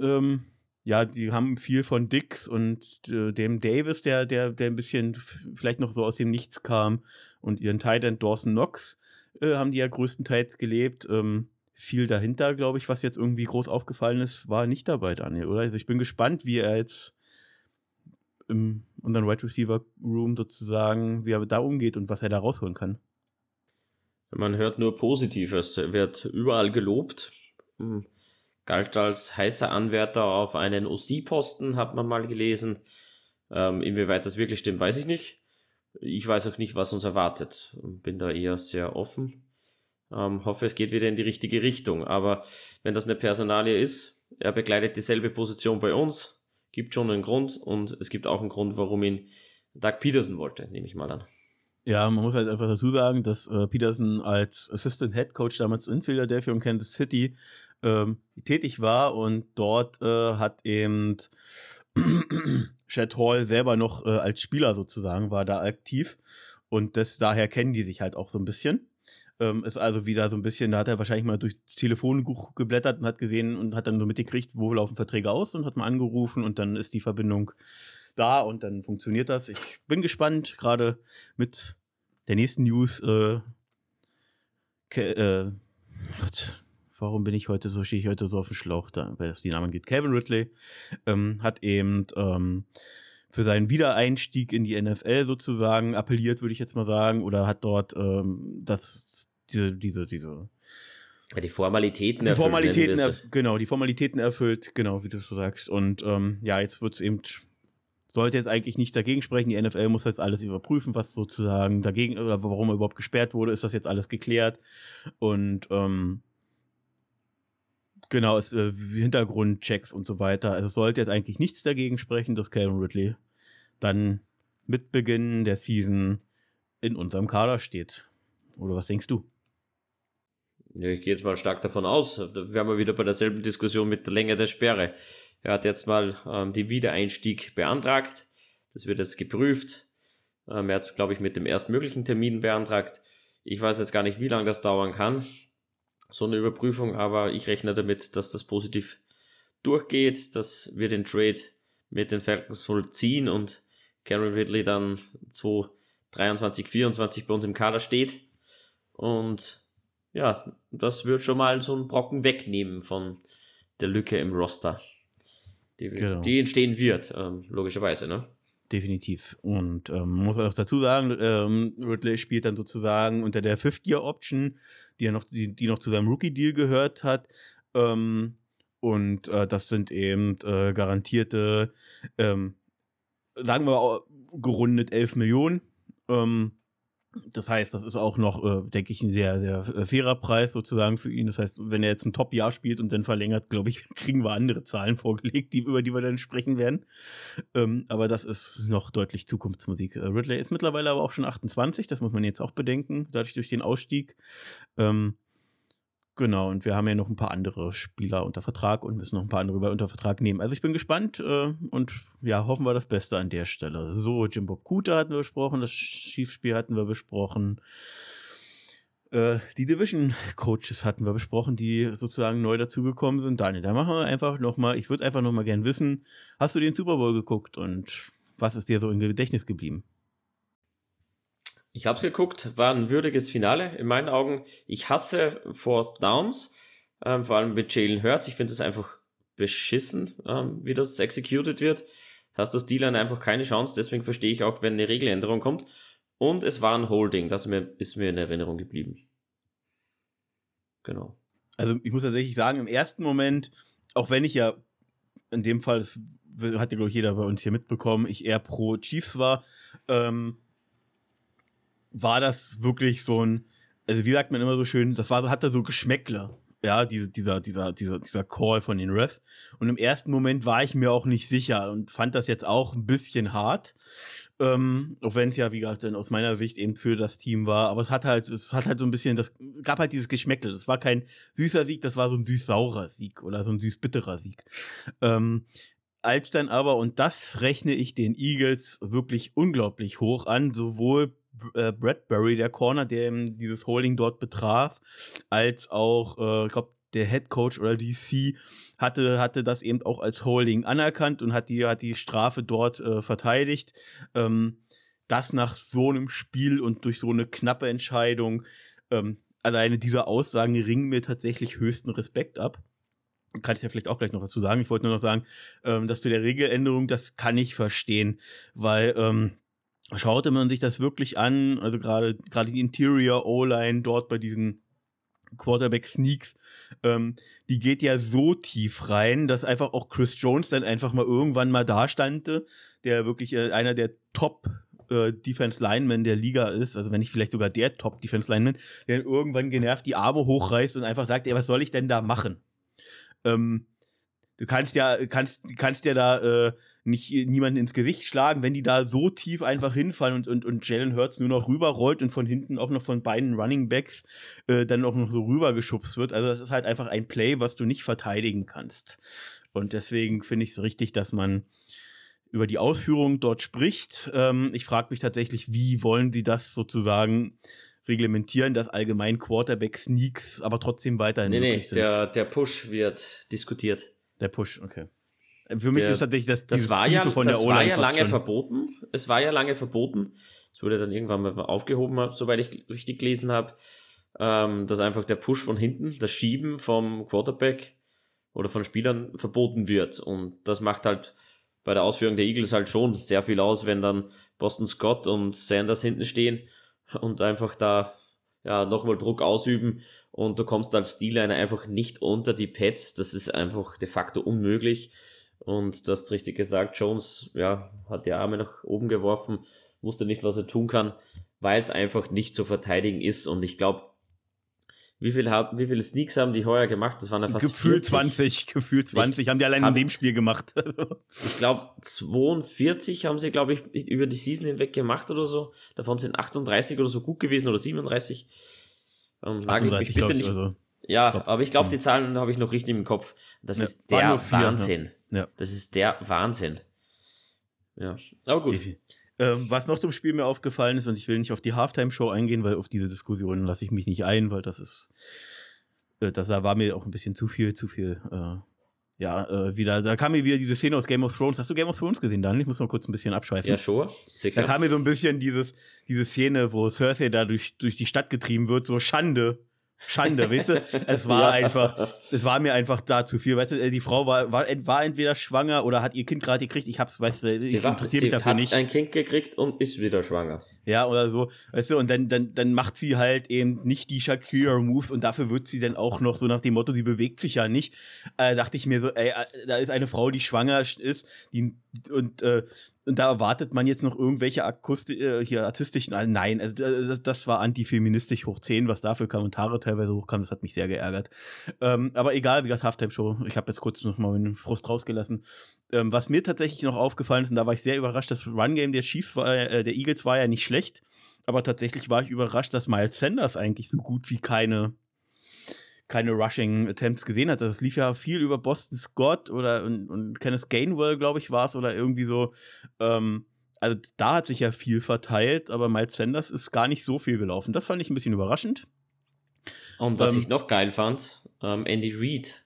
Ähm, ja, die haben viel von Dix und äh, dem Davis, der, der, der ein bisschen vielleicht noch so aus dem Nichts kam, und ihren Titan Dawson Knox äh, haben die ja größtenteils gelebt. Ähm, viel dahinter, glaube ich, was jetzt irgendwie groß aufgefallen ist, war nicht dabei, Daniel, oder? Also ich bin gespannt, wie er jetzt im unseren Wide Receiver Room sozusagen, wie er da umgeht und was er da rausholen kann. Man hört nur Positives. Er wird überall gelobt. Hm. Galt als heißer Anwärter auf einen OC-Posten, hat man mal gelesen. Ähm, inwieweit das wirklich stimmt, weiß ich nicht. Ich weiß auch nicht, was uns erwartet. Bin da eher sehr offen. Ähm, hoffe, es geht wieder in die richtige Richtung. Aber wenn das eine Personalie ist, er begleitet dieselbe Position bei uns, gibt schon einen Grund und es gibt auch einen Grund, warum ihn Doug Peterson wollte, nehme ich mal an. Ja, man muss halt einfach dazu sagen, dass äh, Peterson als Assistant Head Coach damals in Philadelphia und Kansas City ähm, tätig war und dort äh, hat eben Chad Hall selber noch äh, als Spieler sozusagen war da aktiv und das daher kennen die sich halt auch so ein bisschen. Ähm, ist also wieder so ein bisschen, da hat er wahrscheinlich mal durchs Telefonbuch geblättert und hat gesehen und hat dann so mitgekriegt, wo laufen Verträge aus und hat mal angerufen und dann ist die Verbindung da und dann funktioniert das. Ich bin gespannt, gerade mit der nächsten News. Äh, äh, Gott, warum bin ich heute so, stehe ich heute so auf dem Schlauch, da, weil es die Namen geht. Kevin Ridley ähm, hat eben ähm, für seinen Wiedereinstieg in die NFL sozusagen appelliert, würde ich jetzt mal sagen, oder hat dort ähm, das, diese, diese, diese ja, die Formalitäten die Formalitäten erfüllt. Genau, die Formalitäten erfüllt, genau, wie du so sagst. Und ähm, ja, jetzt wird es eben, sollte jetzt eigentlich nicht dagegen sprechen. Die NFL muss jetzt alles überprüfen, was sozusagen dagegen, oder warum er überhaupt gesperrt wurde, ist das jetzt alles geklärt. Und ähm, genau, es, äh, Hintergrundchecks und so weiter. Also sollte jetzt eigentlich nichts dagegen sprechen, dass Calvin Ridley dann mit Beginn der Season in unserem Kader steht. Oder was denkst du? Ja, ich gehe jetzt mal stark davon aus. Da wären wir wieder bei derselben Diskussion mit der Länge der Sperre. Er hat jetzt mal ähm, den Wiedereinstieg beantragt. Das wird jetzt geprüft. Ähm, er hat es, glaube ich, mit dem erstmöglichen Termin beantragt. Ich weiß jetzt gar nicht, wie lange das dauern kann, so eine Überprüfung, aber ich rechne damit, dass das positiv durchgeht, dass wir den Trade mit den Falcons vollziehen und Karen Ridley dann 2023, 2024 bei uns im Kader steht. Und ja, das wird schon mal so einen Brocken wegnehmen von der Lücke im Roster, die, genau. die entstehen wird, ähm, logischerweise, ne? Definitiv. Und ähm, muss auch dazu sagen, ähm, Ridley spielt dann sozusagen unter der Fifth-Year-Option, die ja noch, die, die noch zu seinem Rookie-Deal gehört hat. Ähm, und äh, das sind eben äh, garantierte, ähm, sagen wir gerundet 11 Millionen. Ähm, das heißt, das ist auch noch, äh, denke ich, ein sehr, sehr äh, fairer Preis sozusagen für ihn. Das heißt, wenn er jetzt ein Top-Jahr spielt und dann verlängert, glaube ich, kriegen wir andere Zahlen vorgelegt, die, über die wir dann sprechen werden. Ähm, aber das ist noch deutlich Zukunftsmusik. Äh, Ridley ist mittlerweile aber auch schon 28, das muss man jetzt auch bedenken, dadurch durch den Ausstieg. Ähm, Genau, und wir haben ja noch ein paar andere Spieler unter Vertrag und müssen noch ein paar andere unter Vertrag nehmen. Also ich bin gespannt äh, und ja, hoffen wir das Beste an der Stelle. So, Jim Bob Kuta hatten wir besprochen, das Schiefspiel hatten wir besprochen. Äh, die Division Coaches hatten wir besprochen, die sozusagen neu dazugekommen sind. Daniel, da machen wir einfach nochmal, ich würde einfach nochmal gern wissen, hast du den Super Bowl geguckt und was ist dir so im Gedächtnis geblieben? Ich habe geguckt, war ein würdiges Finale in meinen Augen. Ich hasse Fourth Downs, ähm, vor allem mit Jalen Hurts. Ich finde es einfach beschissen, ähm, wie das executed wird. Da hast du als Dealer einfach keine Chance, deswegen verstehe ich auch, wenn eine Regeländerung kommt. Und es war ein Holding, das mir, ist mir in Erinnerung geblieben. Genau. Also ich muss tatsächlich sagen, im ersten Moment, auch wenn ich ja in dem Fall, das hat ja glaube ich jeder bei uns hier mitbekommen, ich eher pro Chiefs war, ähm, war das wirklich so ein, also wie sagt man immer so schön, das war, hatte so Geschmäckle. Ja, diese, dieser, dieser, dieser, dieser Call von den Refs. Und im ersten Moment war ich mir auch nicht sicher und fand das jetzt auch ein bisschen hart. Ähm, auch wenn es ja, wie gesagt, dann aus meiner Sicht eben für das Team war. Aber es hat halt, es hat halt so ein bisschen, das gab halt dieses Geschmäckle. Das war kein süßer Sieg, das war so ein süß-saurer Sieg oder so ein süß-bitterer Sieg. Ähm, als dann aber, und das rechne ich den Eagles wirklich unglaublich hoch an, sowohl äh, Bradbury, der Corner, der eben dieses Holding dort betraf, als auch, äh, ich glaube, der Head Coach oder DC hatte, hatte das eben auch als Holding anerkannt und hat die, hat die Strafe dort äh, verteidigt. Ähm, das nach so einem Spiel und durch so eine knappe Entscheidung, ähm, alleine diese Aussagen ringen mir tatsächlich höchsten Respekt ab. Kann ich ja vielleicht auch gleich noch was zu sagen. Ich wollte nur noch sagen, ähm, dass zu der Regeländerung, das kann ich verstehen, weil ähm, schaute man sich das wirklich an, also gerade gerade die Interior O-Line dort bei diesen Quarterback Sneaks, ähm, die geht ja so tief rein, dass einfach auch Chris Jones dann einfach mal irgendwann mal dastande, der wirklich äh, einer der Top äh, Defense Linemen der Liga ist, also wenn nicht vielleicht sogar der Top Defense Lineman, der irgendwann genervt die Arme hochreißt und einfach sagt, ey, was soll ich denn da machen? Ähm, du kannst ja, kannst, kannst ja da äh, nicht niemanden ins Gesicht schlagen, wenn die da so tief einfach hinfallen und, und, und Jalen Hurts nur noch rüberrollt und von hinten auch noch von beiden Running Backs äh, dann auch noch so rübergeschubst wird. Also das ist halt einfach ein Play, was du nicht verteidigen kannst. Und deswegen finde ich es richtig, dass man über die Ausführung dort spricht. Ähm, ich frage mich tatsächlich, wie wollen sie das sozusagen reglementieren, dass allgemein Quarterback-Sneaks aber trotzdem weiterhin nee, nee, sind? Der, der Push wird diskutiert. Der Push, okay. Für mich der, ist tatsächlich das, das war ja, von das der war ja lange schon. verboten. Es war ja lange verboten. Es wurde dann irgendwann mal aufgehoben, soweit ich richtig gelesen habe. ähm, dass einfach der Push von hinten, das Schieben vom Quarterback oder von Spielern verboten wird. Und das macht halt bei der Ausführung der Eagles halt schon sehr viel aus, wenn dann Boston Scott und Sanders hinten stehen und einfach da ja, nochmal Druck ausüben und du kommst als D-Liner einfach nicht unter die Pads. Das ist einfach de facto unmöglich. Und du hast richtig gesagt, Jones ja, hat die Arme nach oben geworfen, wusste nicht, was er tun kann, weil es einfach nicht zu verteidigen ist. Und ich glaube, wie, viel haben, wie viele Sneaks haben die heuer gemacht? Das waren ja fast Gefühlt 20, gefühlt 20 ich, haben die allein hab, in dem Spiel gemacht. ich glaube, 42 haben sie, glaube ich, über die Season hinweg gemacht oder so. Davon sind 38 oder so gut gewesen oder 37. Ähm, 38, bitte nicht. Also. Ja, glaub, aber ich glaube, die Zahlen habe ich noch richtig im Kopf. Das ja, ist der vier, Wahnsinn. Ja. Das ist der Wahnsinn. Ja, aber gut. Ähm, was noch zum Spiel mir aufgefallen ist, und ich will nicht auf die Halftime-Show eingehen, weil auf diese Diskussion lasse ich mich nicht ein, weil das ist, äh, das war mir auch ein bisschen zu viel, zu viel, äh, ja, äh, wieder, da kam mir wieder diese Szene aus Game of Thrones. Hast du Game of Thrones gesehen, dann? Ich muss mal kurz ein bisschen abschweifen. Ja, sure. Sicher. Da kam mir so ein bisschen dieses, diese Szene, wo Cersei da durch, durch die Stadt getrieben wird, so Schande. Schande, weißt du? Es war ja. einfach, es war mir einfach da zu viel. Weißt du, äh, die Frau war, war, war entweder schwanger oder hat ihr Kind gerade gekriegt. Ich hab's, weißt du, ich interessiere mich dafür nicht. ein Kind gekriegt und ist wieder schwanger. Ja, oder so. Weißt du, und dann, dann, dann macht sie halt eben nicht die Shakira-Moves und dafür wird sie dann auch noch so nach dem Motto, sie bewegt sich ja nicht. Äh, dachte ich mir so, ey, äh, da ist eine Frau, die schwanger ist, die, und äh, und da erwartet man jetzt noch irgendwelche Akusti äh, hier artistischen. Äh, nein, also, das, das, war antifeministisch hoch 10, was da für Kommentare teilweise hochkam. Das hat mich sehr geärgert. Ähm, aber egal, wie gesagt, Halftime-Show. Ich habe jetzt kurz noch mal meinen Frust rausgelassen. Ähm, was mir tatsächlich noch aufgefallen ist, und da war ich sehr überrascht, das Run-Game der Chiefs, war, äh, der Eagles war ja nicht schlecht. Aber tatsächlich war ich überrascht, dass Miles Sanders eigentlich so gut wie keine keine Rushing Attempts gesehen hat. Das lief ja viel über Boston Scott oder und, und Kenneth Gainwell, glaube ich, war es, oder irgendwie so. Ähm, also da hat sich ja viel verteilt, aber Miles Sanders ist gar nicht so viel gelaufen. Das fand ich ein bisschen überraschend. Und was ähm, ich noch geil fand, ähm, Andy Reid.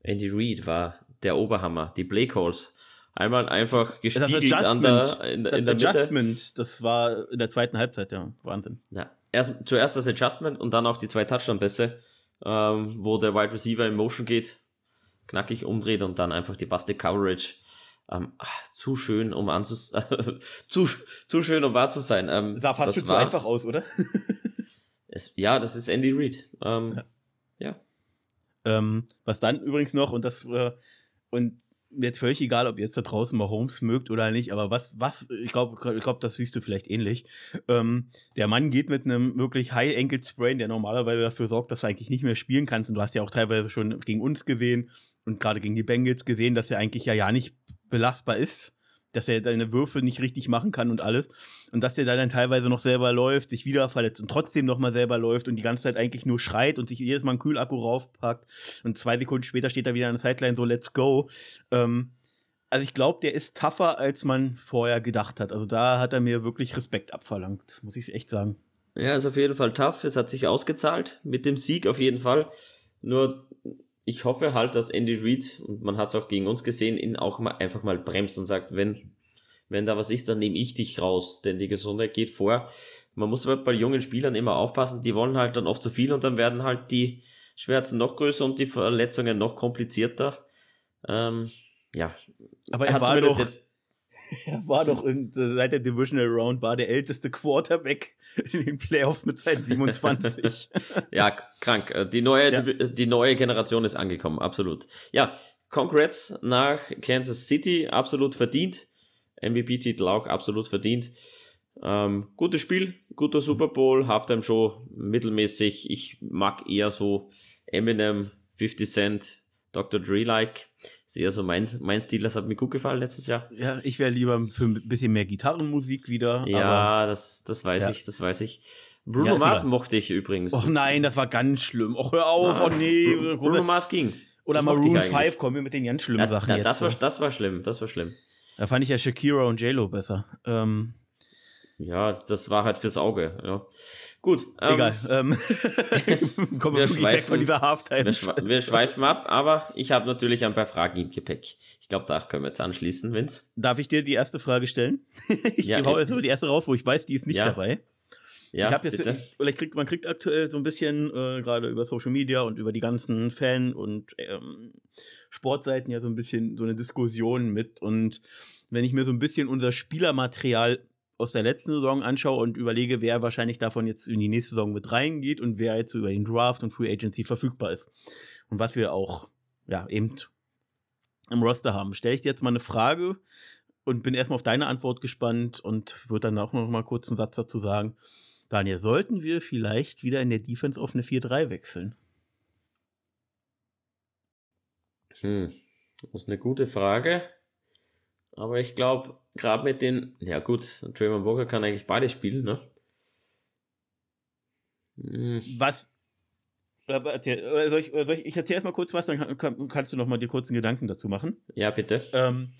Andy Reid war der Oberhammer, die Play Calls. Einmal einfach gespiegelt an der, in, in der Adjustment, Mitte. das war in der zweiten Halbzeit, ja, Wahnsinn. Ja, erst, zuerst das Adjustment und dann auch die zwei Touchdown-Pässe ähm, wo der Wide Receiver in Motion geht, knackig umdreht und dann einfach die Buste Coverage. Ähm, ach, zu schön, um anzus zu, zu schön, um wahr zu sein. Ähm, Sah fast schon zu einfach aus, oder? es, ja, das ist Andy Reid. Ähm, ja. ja. Ähm, was dann übrigens noch, und das, äh, und jetzt völlig egal, ob ihr jetzt da draußen mal Holmes mögt oder nicht, aber was, was, ich glaube, ich glaub, das siehst du vielleicht ähnlich. Ähm, der Mann geht mit einem wirklich High Ankle Sprain, der normalerweise dafür sorgt, dass du eigentlich nicht mehr spielen kannst. Und du hast ja auch teilweise schon gegen uns gesehen und gerade gegen die Bengals gesehen, dass er eigentlich ja ja nicht belastbar ist dass er deine Würfe nicht richtig machen kann und alles. Und dass der dann teilweise noch selber läuft, sich wieder verletzt und trotzdem nochmal selber läuft und die ganze Zeit eigentlich nur schreit und sich jedes Mal einen Kühlakku raufpackt. Und zwei Sekunden später steht er wieder an der Sideline so, let's go. Ähm, also ich glaube, der ist tougher, als man vorher gedacht hat. Also da hat er mir wirklich Respekt abverlangt, muss ich echt sagen. Ja, ist auf jeden Fall tough. Es hat sich ausgezahlt. Mit dem Sieg auf jeden Fall. Nur ich hoffe halt, dass Andy Reid, und man hat es auch gegen uns gesehen, ihn auch mal einfach mal bremst und sagt, wenn, wenn da was ist, dann nehme ich dich raus, denn die Gesundheit geht vor. Man muss aber bei jungen Spielern immer aufpassen, die wollen halt dann oft zu viel und dann werden halt die Schmerzen noch größer und die Verletzungen noch komplizierter. Ähm, ja, aber er, er hat zumindest doch, jetzt er war doch in, seit der Divisional Round war der älteste Quarterback in den Playoffs mit seinen 27. ja, krank. Äh, die neue, ja. Die, die, neue Generation ist angekommen, absolut. Ja, Congrats nach Kansas City, absolut verdient. MVP-Titel auch absolut verdient. Ähm, gutes Spiel, guter Super Bowl, Halftime Show mittelmäßig. Ich mag eher so Eminem, 50 Cent, Dr. Dre-like. Ist eher so mein, mein Stil, das hat mir gut gefallen letztes Jahr. Ja, ich wäre lieber für ein bisschen mehr Gitarrenmusik wieder. Ja, das, das weiß ja. ich, das weiß ich. Bruno ja, Mars mochte ich übrigens. Och nein, das war ganz schlimm. Och, hör auf, ah, oh nee. Bruno, Bruno Mars ging. Oder das Maroon 5 kommen wir mit den ganz schlimmen ja, Sachen da, jetzt. Das war, das war schlimm, das war schlimm. Da fand ich ja Shakira und J-Lo besser. Ähm, ja, das war halt fürs Auge. Ja. Gut. Ähm, Egal. Ähm, kommen wir, wir weg von dieser Halftime. Wir, schwe wir, schweifen ab, aber ich habe natürlich ein paar Fragen im Gepäck. Ich glaube, da können wir jetzt anschließen, Vince. Darf ich dir die erste Frage stellen? ich ja, hau jetzt mal die erste raus, wo ich weiß, die ist nicht ja. dabei. Ja, ich habe jetzt, ich, vielleicht kriegt man kriegt aktuell so ein bisschen äh, gerade über Social Media und über die ganzen Fan- und ähm, Sportseiten ja so ein bisschen so eine Diskussion mit. Und wenn ich mir so ein bisschen unser Spielermaterial aus der letzten Saison anschaue und überlege, wer wahrscheinlich davon jetzt in die nächste Saison mit reingeht und wer jetzt über den Draft und Free Agency verfügbar ist. Und was wir auch, ja, eben im Roster haben. Stelle ich dir jetzt mal eine Frage und bin erstmal auf deine Antwort gespannt und würde dann auch noch mal kurz einen Satz dazu sagen. Daniel, sollten wir vielleicht wieder in der Defense auf eine 4-3 wechseln? Hm, das ist eine gute Frage. Aber ich glaube, gerade mit den, ja gut, Draymond Walker kann eigentlich beide spielen, ne? Hm. Was? Erzähl, soll ich, soll ich, ich erzähle erstmal kurz was, dann kann, kannst du noch mal die kurzen Gedanken dazu machen. Ja, bitte. Ähm,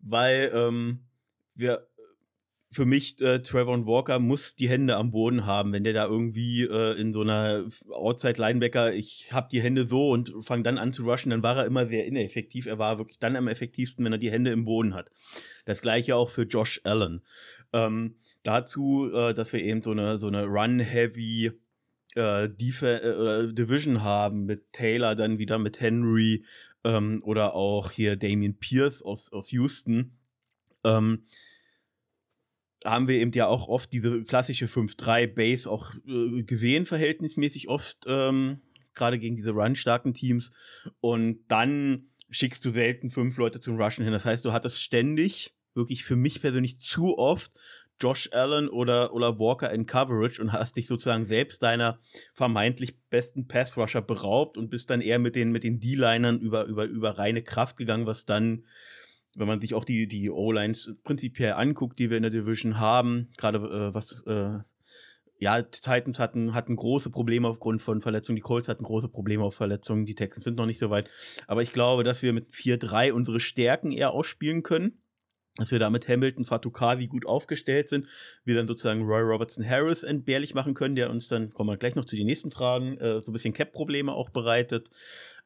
weil ähm, wir für mich, äh, Trevor Walker muss die Hände am Boden haben, wenn der da irgendwie äh, in so einer Outside-Linebacker, ich habe die Hände so und fange dann an zu rushen, dann war er immer sehr ineffektiv. Er war wirklich dann am effektivsten, wenn er die Hände im Boden hat. Das gleiche auch für Josh Allen. Ähm, dazu, äh, dass wir eben so eine, so eine Run-Heavy äh, äh, Division haben mit Taylor, dann wieder mit Henry ähm, oder auch hier Damien Pierce aus, aus Houston. Ähm, haben wir eben ja auch oft diese klassische 5-3 Base auch äh, gesehen, verhältnismäßig oft, ähm, gerade gegen diese run-starken Teams. Und dann schickst du selten fünf Leute zum Rushen hin. Das heißt, du hattest ständig, wirklich für mich persönlich zu oft, Josh Allen oder, oder Walker in Coverage und hast dich sozusagen selbst deiner vermeintlich besten Pass-Rusher beraubt und bist dann eher mit den, mit den D-Linern über, über, über reine Kraft gegangen, was dann wenn man sich auch die, die O-Lines prinzipiell anguckt, die wir in der Division haben, gerade äh, was, äh, ja, Titans hatten, hatten große Probleme aufgrund von Verletzungen, die Colts hatten große Probleme auf Verletzungen, die Texans sind noch nicht so weit. Aber ich glaube, dass wir mit 4-3 unsere Stärken eher ausspielen können dass wir da mit Hamilton, Fatukasi gut aufgestellt sind, wir dann sozusagen Roy Robertson Harris entbehrlich machen können, der uns dann, kommen wir gleich noch zu den nächsten Fragen, äh, so ein bisschen Cap-Probleme auch bereitet.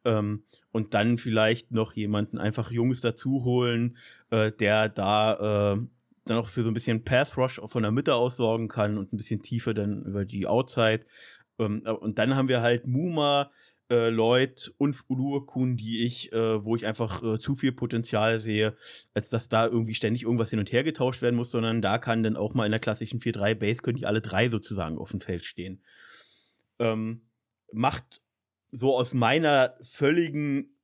Ähm, und dann vielleicht noch jemanden einfach Jungs dazu holen, äh, der da äh, dann auch für so ein bisschen Path Rush von der Mitte aus sorgen kann und ein bisschen Tiefe dann über die Outside. Ähm, äh, und dann haben wir halt Muma, äh, Lloyd und Ulurkun, die ich, äh, wo ich einfach äh, zu viel Potenzial sehe, als dass da irgendwie ständig irgendwas hin und her getauscht werden muss, sondern da kann dann auch mal in der klassischen 4-3 Base können die alle drei sozusagen auf dem Feld stehen. Ähm, macht so aus meiner völligen,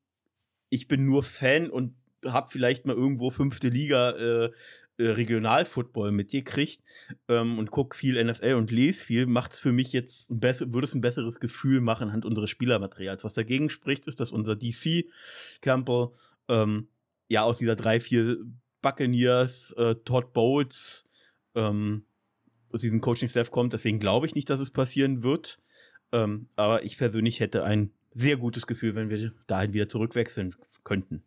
ich bin nur Fan und hab vielleicht mal irgendwo fünfte Liga äh, äh, Regionalfootball mitgekriegt ähm, und guck viel NFL und lese viel, macht es für mich jetzt ein würde es ein besseres Gefühl machen anhand unseres Spielermaterials. Was dagegen spricht, ist, dass unser DC Campbell ähm, ja aus dieser drei, vier Buccaneers, äh, Todd Bowles, ähm, aus diesem Coaching-Staff kommt. Deswegen glaube ich nicht, dass es passieren wird. Ähm, aber ich persönlich hätte ein sehr gutes Gefühl, wenn wir dahin wieder zurückwechseln könnten.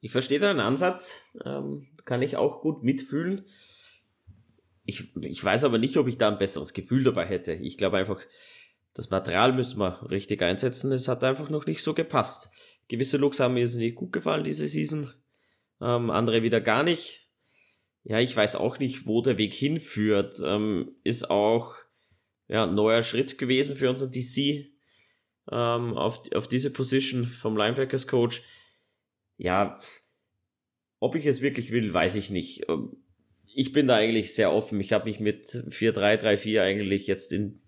Ich verstehe deinen Ansatz, ähm, kann ich auch gut mitfühlen. Ich, ich weiß aber nicht, ob ich da ein besseres Gefühl dabei hätte. Ich glaube einfach, das Material müssen wir richtig einsetzen. Es hat einfach noch nicht so gepasst. Gewisse Looks haben mir nicht gut gefallen diese Season, ähm, andere wieder gar nicht. Ja, ich weiß auch nicht, wo der Weg hinführt. Ähm, ist auch ja, neuer Schritt gewesen für unseren DC ähm, auf, auf diese Position vom Linebackers Coach. Ja, ob ich es wirklich will, weiß ich nicht. Ähm, ich bin da eigentlich sehr offen. Ich habe mich mit 4-3-3-4 eigentlich jetzt in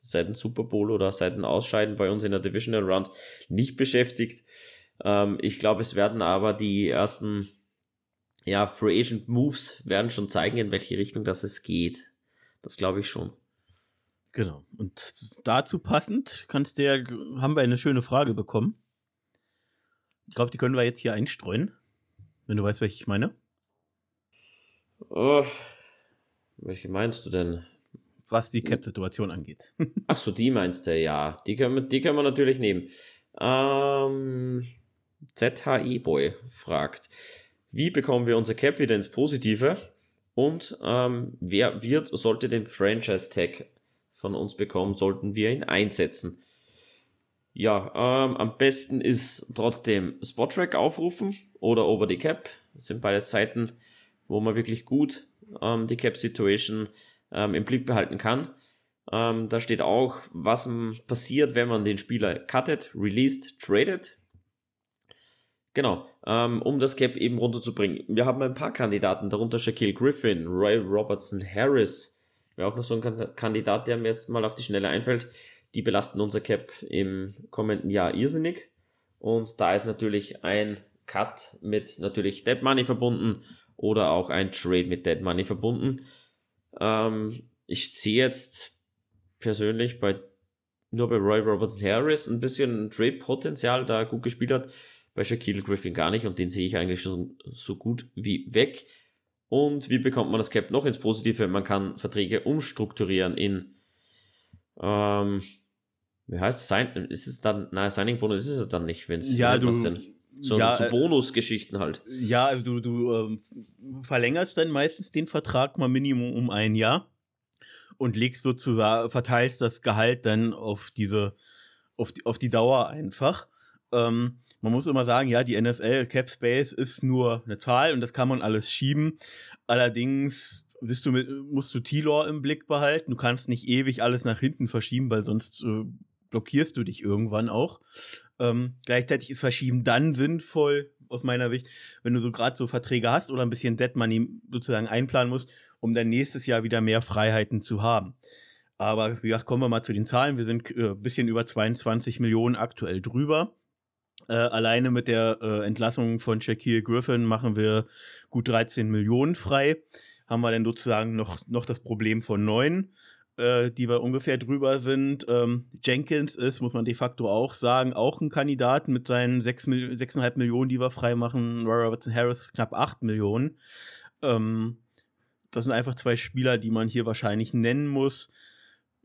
seit dem Super Bowl oder seit dem Ausscheiden bei uns in der Divisional Round nicht beschäftigt. Ähm, ich glaube, es werden aber die ersten ja, Free Agent Moves werden schon zeigen, in welche Richtung das es geht. Das glaube ich schon. Genau. Und dazu passend kannst du ja, haben wir eine schöne Frage bekommen. Ich glaube, die können wir jetzt hier einstreuen, wenn du weißt, welche ich meine. Oh, welche meinst du denn? Was die Cap-Situation angeht. Ach so, die meinst du, ja. Die können wir, die können wir natürlich nehmen. Ähm, ZHI Boy fragt, wie bekommen wir unser Cap wieder ins Positive? Und ähm, wer wird, sollte den Franchise Tag von uns bekommen, sollten wir ihn einsetzen. Ja, ähm, am besten ist trotzdem Spottrack aufrufen oder Over the Cap. Das sind beide Seiten, wo man wirklich gut ähm, die Cap-Situation ähm, im Blick behalten kann. Ähm, da steht auch, was passiert, wenn man den Spieler cuttet, released, traded. Genau, ähm, um das Cap eben runterzubringen. Wir haben ein paar Kandidaten, darunter Shaquille Griffin, Roy Robertson Harris. Wäre auch noch so ein Kandidat, der mir jetzt mal auf die Schnelle einfällt. Die belasten unser Cap im kommenden Jahr irrsinnig. Und da ist natürlich ein Cut mit natürlich Dead Money verbunden oder auch ein Trade mit Dead Money verbunden. Ähm, ich sehe jetzt persönlich bei nur bei Roy Robertson Harris ein bisschen Trade-Potenzial, da er gut gespielt hat bei Shaquille Griffin gar nicht und den sehe ich eigentlich schon so gut wie weg. Und wie bekommt man das Cap noch ins Positive? Man kann Verträge umstrukturieren in, ähm, wie heißt es, Sign, ist es dann, nein, Signing Bonus ist es dann nicht, wenn es, ja, du, denn? So, ja, so äh, Bonusgeschichten halt. Ja, also du, du ähm, verlängerst dann meistens den Vertrag mal Minimum um ein Jahr und legst sozusagen, verteilst das Gehalt dann auf diese, auf die, auf die Dauer einfach. Ähm, man muss immer sagen, ja, die NFL Cap Space ist nur eine Zahl und das kann man alles schieben. Allerdings bist du mit, musst du T-Law im Blick behalten. Du kannst nicht ewig alles nach hinten verschieben, weil sonst äh, blockierst du dich irgendwann auch. Ähm, gleichzeitig ist Verschieben dann sinnvoll, aus meiner Sicht, wenn du so gerade so Verträge hast oder ein bisschen Dead Money sozusagen einplanen musst, um dann nächstes Jahr wieder mehr Freiheiten zu haben. Aber wie gesagt, kommen wir mal zu den Zahlen. Wir sind ein äh, bisschen über 22 Millionen aktuell drüber. Äh, alleine mit der äh, Entlassung von Shaquille Griffin machen wir gut 13 Millionen frei. Haben wir dann sozusagen noch, noch das Problem von 9, äh, die wir ungefähr drüber sind. Ähm, Jenkins ist, muss man de facto auch sagen, auch ein Kandidat mit seinen 6, 6,5 Millionen, die wir frei machen. Robertson Harris knapp 8 Millionen. Ähm, das sind einfach zwei Spieler, die man hier wahrscheinlich nennen muss.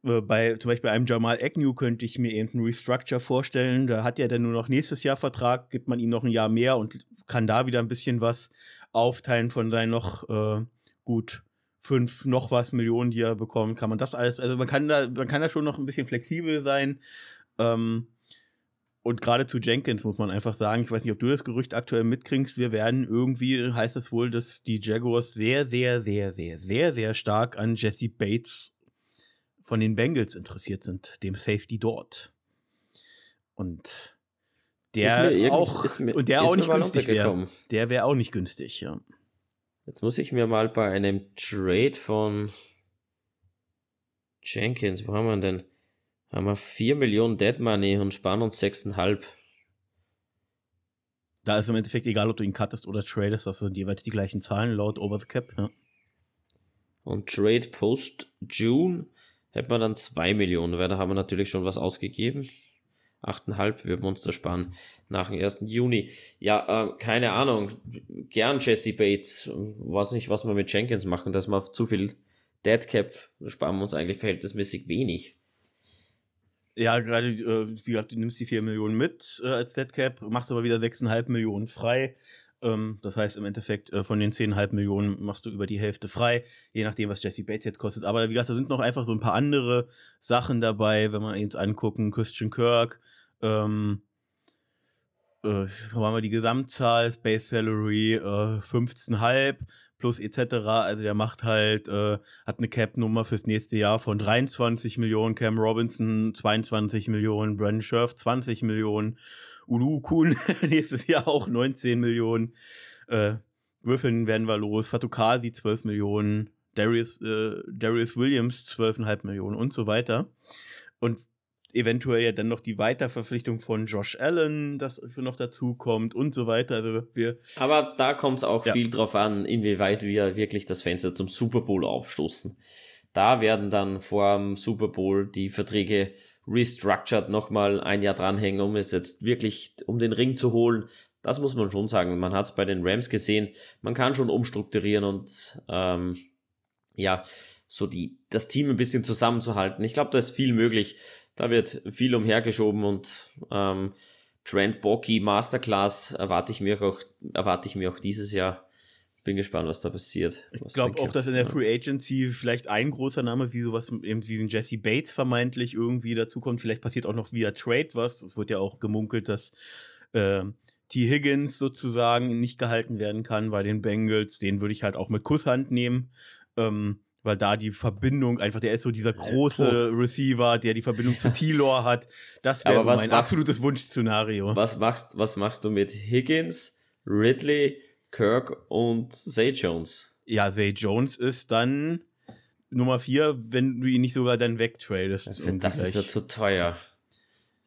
Äh, bei zum Beispiel einem Jamal Agnew könnte ich mir eben ein Restructure vorstellen. Da hat er dann nur noch nächstes Jahr Vertrag, gibt man ihm noch ein Jahr mehr und kann da wieder ein bisschen was aufteilen von seinen noch äh, gut fünf noch was Millionen, die er bekommt. Kann man das alles, also man kann da, man kann da schon noch ein bisschen flexibel sein. Ähm, und gerade zu Jenkins muss man einfach sagen, ich weiß nicht, ob du das Gerücht aktuell mitkriegst, wir werden irgendwie, heißt es wohl, dass die Jaguars sehr, sehr, sehr, sehr, sehr, sehr stark an Jesse Bates von den Bengals interessiert sind, dem Safety dort. Und der auch mir, und der auch nicht günstig wäre. Der wäre auch nicht günstig, ja. Jetzt muss ich mir mal bei einem Trade von Jenkins, wo haben wir denn? Haben wir 4 Millionen Dead Money und sparen uns 6,5. Da ist im Endeffekt egal, ob du ihn cuttest oder tradest, das sind jeweils die gleichen Zahlen laut Over the Cap, ja. Und Trade Post June hätten wir dann 2 Millionen, weil da haben wir natürlich schon was ausgegeben. 8,5 würden wir uns da sparen nach dem 1. Juni. Ja, äh, keine Ahnung. Gern Jesse Bates. Weiß nicht, was wir mit Jenkins machen, dass wir zu viel Deadcap sparen wir uns eigentlich verhältnismäßig wenig. Ja, gerade, äh, wie gesagt, du nimmst die 4 Millionen mit äh, als Deadcap, machst aber wieder 6,5 Millionen frei. Ähm, das heißt im Endeffekt, äh, von den 10,5 Millionen machst du über die Hälfte frei, je nachdem, was Jesse Bates jetzt kostet. Aber wie gesagt, da sind noch einfach so ein paar andere Sachen dabei, wenn wir uns angucken. Christian Kirk, ähm, äh, haben wir die Gesamtzahl, Space Salary äh, 15,5 plus etc. Also der macht halt, äh, hat eine Cap-Nummer fürs nächste Jahr von 23 Millionen, Cam Robinson 22 Millionen, Brandon Scherf 20 Millionen Ulu Kun nächstes Jahr auch 19 Millionen. Äh, Griffin werden wir los. Fatukasi 12 Millionen. Darius, äh, Darius Williams 12,5 Millionen und so weiter. Und eventuell ja dann noch die Weiterverpflichtung von Josh Allen, das noch dazu kommt und so weiter. Also wir Aber da kommt es auch ja. viel drauf an, inwieweit wir wirklich das Fenster zum Super Bowl aufstoßen. Da werden dann vor dem Super Bowl die Verträge restructured nochmal ein Jahr dranhängen, um es jetzt wirklich, um den Ring zu holen. Das muss man schon sagen. Man hat es bei den Rams gesehen. Man kann schon umstrukturieren und ähm, ja, so die, das Team ein bisschen zusammenzuhalten. Ich glaube, da ist viel möglich. Da wird viel umhergeschoben und ähm, Trent Bocky Masterclass erwarte ich mir auch, erwarte ich mir auch dieses Jahr bin gespannt, was da passiert. Ich glaube auch, dass in der Free Agency vielleicht ein großer Name wie sowas eben wie ein Jesse Bates vermeintlich irgendwie dazukommt. Vielleicht passiert auch noch via Trade was. Es wird ja auch gemunkelt, dass äh, T. Higgins sozusagen nicht gehalten werden kann bei den Bengals. Den würde ich halt auch mit Kusshand nehmen. Ähm, weil da die Verbindung einfach, der ist so dieser große oh. Receiver, der die Verbindung zu T-Lore hat. Das wäre mein absolutes Wunschszenario. Was machst, was machst du mit Higgins, Ridley, Kirk und Zay Jones? Ja, Zay Jones ist dann Nummer 4, wenn du ihn nicht sogar dann wegtradest. Das ist ja zu teuer.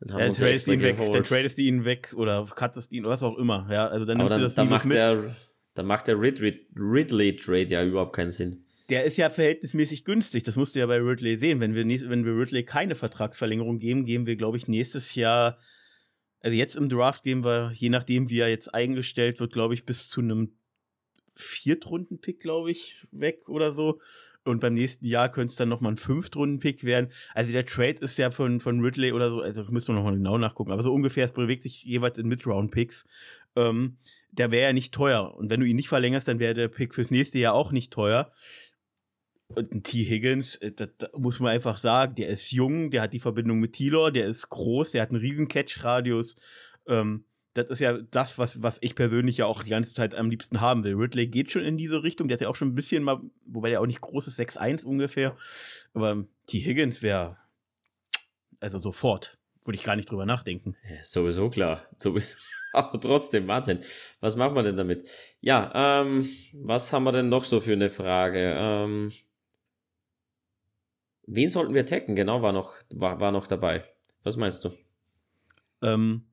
Dann, haben ja, tradest ihn weg, dann tradest du ihn weg oder cuttest ihn, was auch immer. Ja, also dann nimmst dann, du das dann macht mit. Der, dann macht der Ridley-Trade ja überhaupt keinen Sinn der ist ja verhältnismäßig günstig. Das musst du ja bei Ridley sehen. Wenn wir, wenn wir Ridley keine Vertragsverlängerung geben, geben wir, glaube ich, nächstes Jahr, also jetzt im Draft gehen wir, je nachdem, wie er jetzt eingestellt wird, glaube ich, bis zu einem Viertrunden-Pick, glaube ich, weg oder so. Und beim nächsten Jahr könnte es dann nochmal ein Fünftrunden-Pick werden. Also der Trade ist ja von, von Ridley oder so, also müssen wir nochmal genau nachgucken, aber so ungefähr, es bewegt sich jeweils in Mid-Round-Picks. Ähm, der wäre ja nicht teuer. Und wenn du ihn nicht verlängerst, dann wäre der Pick fürs nächste Jahr auch nicht teuer. Und ein T. Higgins, äh, das, das, muss man einfach sagen, der ist jung, der hat die Verbindung mit Taylor, der ist groß, der hat einen riesen Catch-Radius. Ähm, das ist ja das, was, was ich persönlich ja auch die ganze Zeit am liebsten haben will. Ridley geht schon in diese Richtung, der ist ja auch schon ein bisschen mal, wobei der auch nicht groß ist, 6'1 ungefähr. Aber T. Higgins wäre, also sofort, würde ich gar nicht drüber nachdenken. Ja, sowieso klar. Sowieso. Aber trotzdem, Wahnsinn. Was machen wir denn damit? Ja, ähm, was haben wir denn noch so für eine Frage? Ähm, Wen sollten wir tacken? Genau, war noch, war, war noch dabei. Was meinst du? Ähm,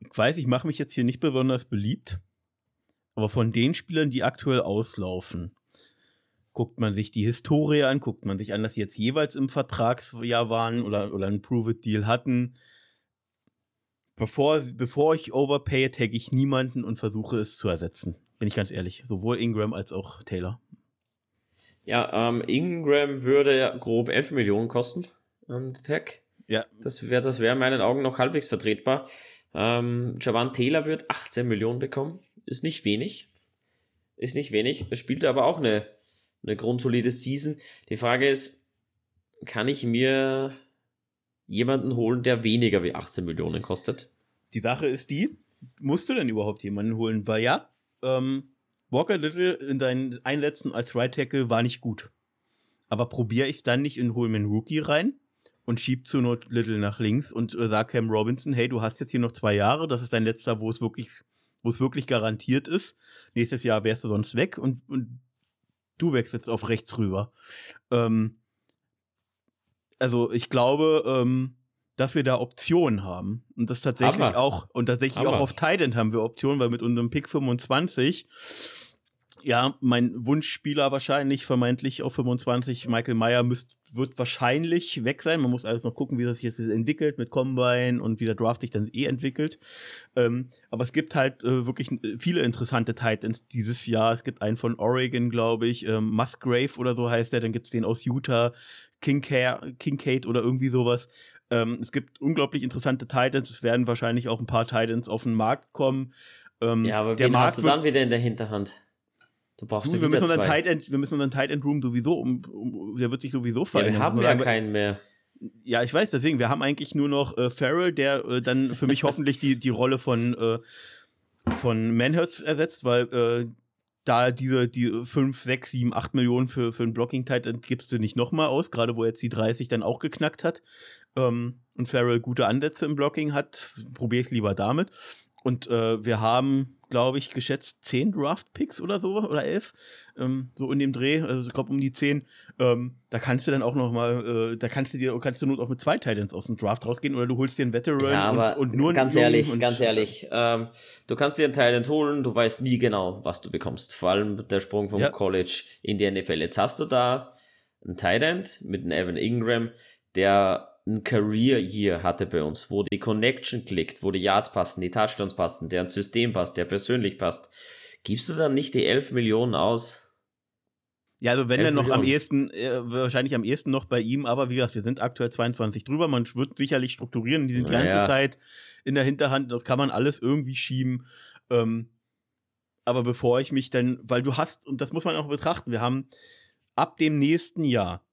ich weiß, ich mache mich jetzt hier nicht besonders beliebt, aber von den Spielern, die aktuell auslaufen, guckt man sich die Historie an, guckt man sich an, dass sie jetzt jeweils im Vertragsjahr waren oder, oder einen Prove-It-Deal hatten. Bevor, bevor ich overpaye, tagge ich niemanden und versuche es zu ersetzen. Bin ich ganz ehrlich. Sowohl Ingram als auch Taylor. Ja, ähm, Ingram würde grob 11 Millionen kosten, ähm, der Tag. Ja. Das wäre das wär in meinen Augen noch halbwegs vertretbar. Ähm, Javan Taylor wird 18 Millionen bekommen. Ist nicht wenig. Ist nicht wenig. Er spielt aber auch eine, eine grundsolide Season. Die Frage ist, kann ich mir jemanden holen, der weniger wie 18 Millionen kostet? Die Sache ist die, musst du denn überhaupt jemanden holen? Weil ja, ähm, Walker Little in seinen Einsätzen als Right Tackle war nicht gut. Aber probiere ich dann nicht in Holman Rookie rein und schieb zu Not Little nach links und äh, sag Cam Robinson, hey, du hast jetzt hier noch zwei Jahre, das ist dein letzter, wo es wirklich, wo es wirklich garantiert ist. Nächstes Jahr wärst du sonst weg und, und du wächst jetzt auf rechts rüber. Ähm, also ich glaube, ähm, dass wir da Optionen haben. Und das tatsächlich Hammer. auch, und tatsächlich Hammer. auch auf Titan haben wir Optionen, weil mit unserem Pick 25 ja, mein Wunschspieler wahrscheinlich, vermeintlich auf 25, Michael Meyer müsst, wird wahrscheinlich weg sein. Man muss alles noch gucken, wie das sich jetzt entwickelt mit Combine und wie der Draft sich dann eh entwickelt. Ähm, aber es gibt halt äh, wirklich viele interessante Titans dieses Jahr. Es gibt einen von Oregon, glaube ich, ähm, Musgrave oder so heißt der. Dann gibt es den aus Utah, Kincaid, Kincaid oder irgendwie sowas. Ähm, es gibt unglaublich interessante Titans. Es werden wahrscheinlich auch ein paar Titans auf den Markt kommen. Ähm, ja, aber wen Markt hast du dann wieder in der Hinterhand? Du brauchst du, wir, müssen unseren Tight End, wir müssen unseren Tight End Room sowieso, um, um, der wird sich sowieso verändern. Ja, wir haben ja keinen mehr. Ja, ich weiß, deswegen, wir haben eigentlich nur noch äh, Farrell, der äh, dann für mich hoffentlich die, die Rolle von, äh, von Manhurts ersetzt, weil äh, da diese die 5, 6, 7, 8 Millionen für, für einen Blocking-Tight End gibst du nicht nochmal aus, gerade wo jetzt die 30 dann auch geknackt hat ähm, und Farrell gute Ansätze im Blocking hat, probiere ich lieber damit. Und äh, wir haben glaube ich, geschätzt zehn Draft-Picks oder so oder elf, ähm, so in dem Dreh, also ich glaube um die zehn. Ähm, da kannst du dann auch noch mal, äh, da kannst du dir, kannst du nur auch mit zwei Titans aus dem Draft rausgehen oder du holst dir einen Veteran ja, aber und, und nur ganz ehrlich, ganz ehrlich, ähm, du kannst dir einen Titan holen, du weißt nie genau, was du bekommst. Vor allem der Sprung vom ja. College in die NFL. Jetzt hast du da einen Titan mit einem Evan Ingram, der ein Career Year hatte bei uns, wo die Connection klickt, wo die Yards passen, die Touchdowns passen, der ein System passt, der persönlich passt, gibst du dann nicht die 11 Millionen aus? Ja, also wenn er noch Millionen. am ehesten, äh, wahrscheinlich am ehesten noch bei ihm, aber wie gesagt, wir sind aktuell 22 drüber, man wird sicherlich strukturieren, die sind die ganze Zeit in der Hinterhand, das kann man alles irgendwie schieben. Ähm, aber bevor ich mich dann, weil du hast, und das muss man auch betrachten, wir haben ab dem nächsten Jahr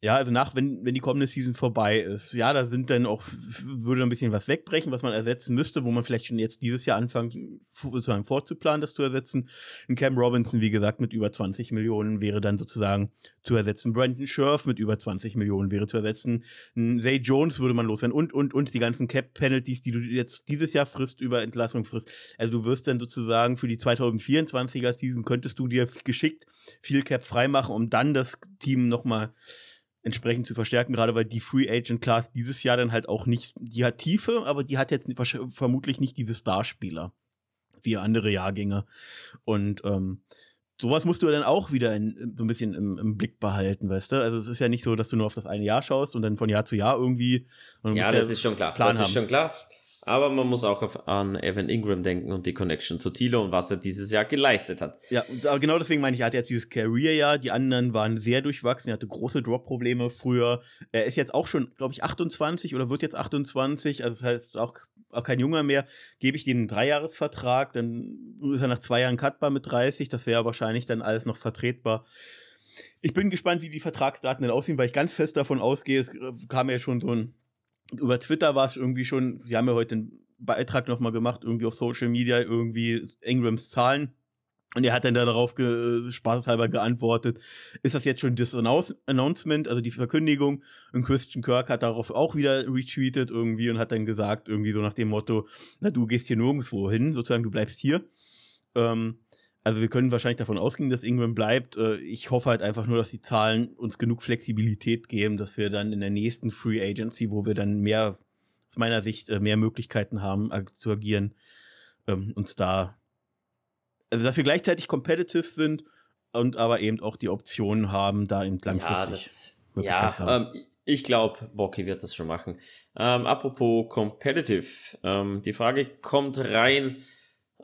Ja, also nach, wenn, wenn die kommende Season vorbei ist, ja, da sind dann auch, würde ein bisschen was wegbrechen, was man ersetzen müsste, wo man vielleicht schon jetzt dieses Jahr anfängt, sozusagen vorzuplanen, das zu ersetzen. Ein Cam Robinson, wie gesagt, mit über 20 Millionen wäre dann sozusagen zu ersetzen. Brandon Scherf mit über 20 Millionen wäre zu ersetzen. Ein Zay Jones würde man loswerden und, und, und die ganzen Cap-Penalties, die du jetzt dieses Jahr frisst, über Entlassung frisst. Also du wirst dann sozusagen für die 2024er Season könntest du dir geschickt viel Cap freimachen, um dann das Team nochmal entsprechend zu verstärken, gerade weil die Free Agent Class dieses Jahr dann halt auch nicht, die hat Tiefe, aber die hat jetzt vermutlich nicht diese Starspieler wie andere Jahrgänge. Und ähm, sowas musst du dann auch wieder in, so ein bisschen im, im, Blick behalten, weißt du? Also es ist ja nicht so, dass du nur auf das eine Jahr schaust und dann von Jahr zu Jahr irgendwie. Ja, das ja ist schon klar. Plan das haben. ist schon klar. Aber man muss auch auf, an Evan Ingram denken und die Connection zu Tilo und was er dieses Jahr geleistet hat. Ja, und genau deswegen meine ich, er hatte jetzt dieses Career-Jahr. Die anderen waren sehr durchwachsen. Er hatte große Drop-Probleme früher. Er ist jetzt auch schon, glaube ich, 28 oder wird jetzt 28. Also das heißt auch, auch kein Junger mehr. Gebe ich dem einen Dreijahresvertrag, dann ist er nach zwei Jahren cutbar mit 30. Das wäre wahrscheinlich dann alles noch vertretbar. Ich bin gespannt, wie die Vertragsdaten dann aussehen, weil ich ganz fest davon ausgehe, es kam ja schon so ein über Twitter war es irgendwie schon, sie haben ja heute einen Beitrag nochmal gemacht, irgendwie auf Social Media, irgendwie Ingrams Zahlen. Und er hat dann da darauf ge spaßhalber geantwortet, ist das jetzt schon das Announce Announcement, also die Verkündigung? Und Christian Kirk hat darauf auch wieder retweetet irgendwie und hat dann gesagt, irgendwie so nach dem Motto, na, du gehst hier nirgendwo hin, sozusagen, du bleibst hier. Ähm, also wir können wahrscheinlich davon ausgehen, dass Ingram bleibt. Äh, ich hoffe halt einfach nur, dass die Zahlen uns genug Flexibilität geben, dass wir dann in der nächsten Free Agency, wo wir dann mehr, aus meiner Sicht, äh, mehr Möglichkeiten haben zu agieren, ähm, uns da, also dass wir gleichzeitig competitive sind und aber eben auch die Optionen haben, da eben langfristig. Ja, das, ja ähm, ich glaube, Bocky wird das schon machen. Ähm, apropos competitive, ähm, die Frage kommt rein.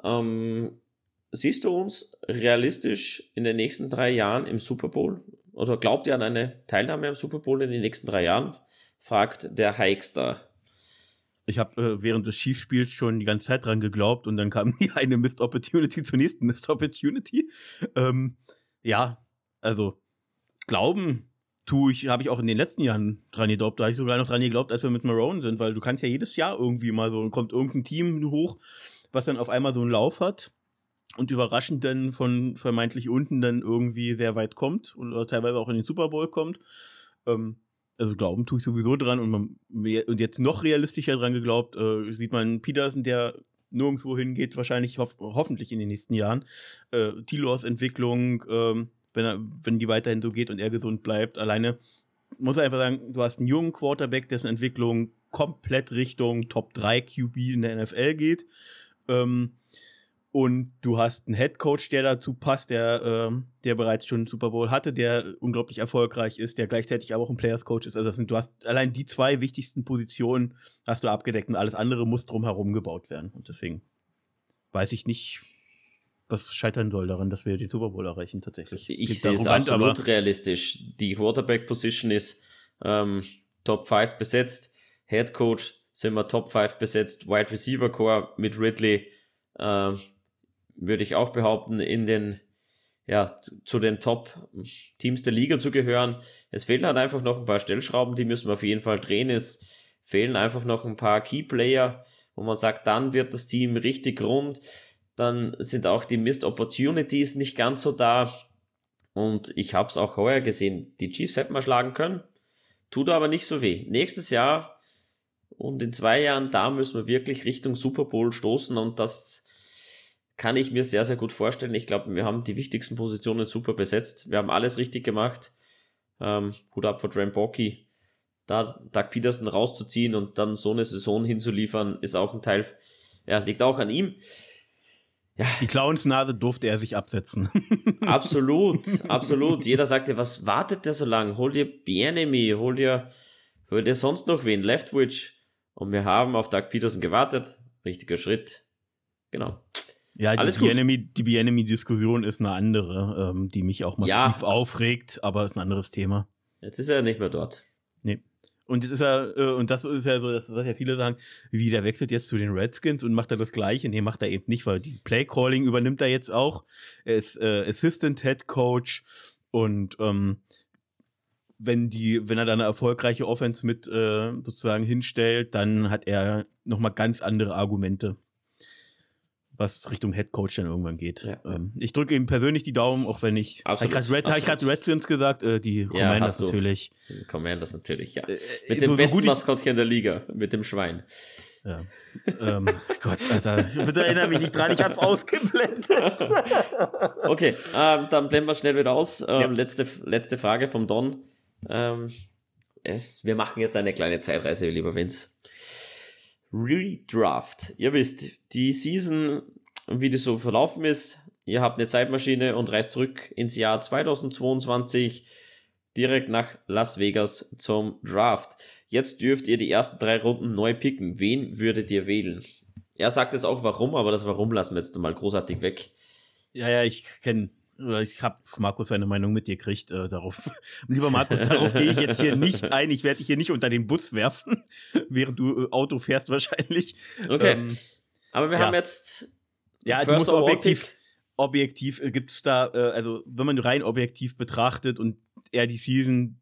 Ähm, siehst du uns realistisch in den nächsten drei Jahren im Super Bowl? Oder glaubt ihr an eine Teilnahme am Super Bowl in den nächsten drei Jahren? fragt der Hikestar. Ich habe äh, während des Chiefspiels schon die ganze Zeit dran geglaubt und dann kam eine Missed Opportunity zur nächsten Missed Opportunity. Ähm, ja, also glauben tue ich, habe ich auch in den letzten Jahren dran geglaubt. Da habe ich sogar noch dran geglaubt, als wir mit Marone sind, weil du kannst ja jedes Jahr irgendwie mal so, kommt irgendein Team hoch, was dann auf einmal so einen Lauf hat und überraschend dann von vermeintlich unten dann irgendwie sehr weit kommt und teilweise auch in den Super Bowl kommt. Ähm, also glauben tue ich sowieso dran und, man, und jetzt noch realistischer dran geglaubt, äh, sieht man Peterson, der nirgendwo hingeht, wahrscheinlich hof hoffentlich in den nächsten Jahren. Äh, Tilos Entwicklung, äh, wenn, er, wenn die weiterhin so geht und er gesund bleibt, alleine muss einfach sagen, du hast einen jungen Quarterback, dessen Entwicklung komplett Richtung Top 3 QB in der NFL geht. Ähm, und du hast einen Head Coach, der dazu passt, der, äh, der bereits schon einen Super Bowl hatte, der unglaublich erfolgreich ist, der gleichzeitig aber auch ein Players Coach ist. Also sind, du hast allein die zwei wichtigsten Positionen hast du abgedeckt und alles andere muss drumherum gebaut werden. Und deswegen weiß ich nicht, was scheitern soll daran, dass wir den Super Bowl erreichen tatsächlich. Ich sehe es absolut realistisch. Die Quarterback Position ist ähm, Top 5 besetzt. Head Coach sind wir Top 5 besetzt. Wide Receiver Core mit Ridley. Ähm, würde ich auch behaupten, in den, ja, zu den Top-Teams der Liga zu gehören. Es fehlen halt einfach noch ein paar Stellschrauben, die müssen wir auf jeden Fall drehen. Es fehlen einfach noch ein paar Key-Player, wo man sagt, dann wird das Team richtig rund. Dann sind auch die Missed Opportunities nicht ganz so da. Und ich habe es auch heuer gesehen. Die Chiefs hätten wir schlagen können. Tut aber nicht so weh. Nächstes Jahr und in zwei Jahren, da müssen wir wirklich Richtung Super Bowl stoßen und das kann ich mir sehr, sehr gut vorstellen. Ich glaube, wir haben die wichtigsten Positionen super besetzt. Wir haben alles richtig gemacht. Ähm, Hut ab vor Dram Borky. Da Doug Peterson rauszuziehen und dann so eine Saison hinzuliefern, ist auch ein Teil, ja, liegt auch an ihm. Ja. Die Clownsnase durfte er sich absetzen. absolut, absolut. Jeder sagte, was wartet der so lang? Hol dir Bienemy, hol dir, hol dir sonst noch wen, Leftwich. Und wir haben auf Doug Peterson gewartet. Richtiger Schritt. Genau. Ja, Alles die, Enemy, die Bienemy-Diskussion ist eine andere, ähm, die mich auch massiv ja. aufregt, aber ist ein anderes Thema. Jetzt ist er nicht mehr dort. Nee. Und jetzt ist er, äh, und das ist ja so, das, was ja viele sagen, wie der wechselt jetzt zu den Redskins und macht er das Gleiche. Nee, macht er eben nicht, weil die Playcalling übernimmt er jetzt auch. Er ist äh, Assistant Head Coach und ähm, wenn die, wenn er dann eine erfolgreiche Offense mit äh, sozusagen hinstellt, dann hat er nochmal ganz andere Argumente, was Richtung Head Coach dann irgendwann geht. Ja. Ähm, ich drücke ihm persönlich die Daumen, auch wenn ich. Absolut. Habe ich gerade Redskins gesagt? Äh, die Commanders ja, natürlich. Die Commanders natürlich, ja. Äh, mit dem so, besten so Maskottchen der Liga, mit dem Schwein. Ja. ähm, Gott, Alter, bitte erinnere mich nicht dran, ich hab's ausgeblendet. okay, ähm, dann blenden wir schnell wieder aus. Ähm, ja. letzte, letzte Frage vom Don. Ähm, es, wir machen jetzt eine kleine Zeitreise, lieber Vince. Redraft. Ihr wisst, die Season, wie das so verlaufen ist, ihr habt eine Zeitmaschine und reist zurück ins Jahr 2022 direkt nach Las Vegas zum Draft. Jetzt dürft ihr die ersten drei Runden neu picken. Wen würdet ihr wählen? Er sagt jetzt auch warum, aber das Warum lassen wir jetzt mal großartig weg. Ja, ja, ich kenne ich habe Markus seine Meinung mit dir gekriegt. Äh, darauf, lieber Markus, darauf gehe ich jetzt hier nicht ein. Ich werde dich hier nicht unter den Bus werfen, während du äh, Auto fährst wahrscheinlich. Okay. Ähm, aber wir ja. haben jetzt. Ja, du musst objektiv. Objektiv äh, gibt es da, äh, also wenn man rein objektiv betrachtet und er die Season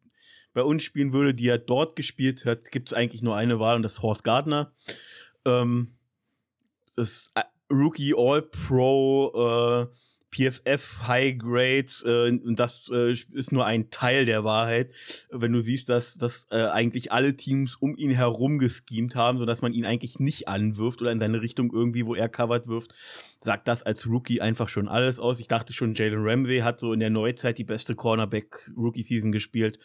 bei uns spielen würde, die er dort gespielt hat, gibt es eigentlich nur eine Wahl und das ist Horst Gardner. Ähm, das ist äh, Rookie All-Pro, äh, PFF High Grades äh, das äh, ist nur ein Teil der Wahrheit. Wenn du siehst, dass, dass äh, eigentlich alle Teams um ihn herum geschemt haben, sodass man ihn eigentlich nicht anwirft oder in seine Richtung irgendwie, wo er covered wirft, sagt das als Rookie einfach schon alles aus. Ich dachte schon, Jalen Ramsey hat so in der Neuzeit die beste Cornerback-Rookie-Season gespielt.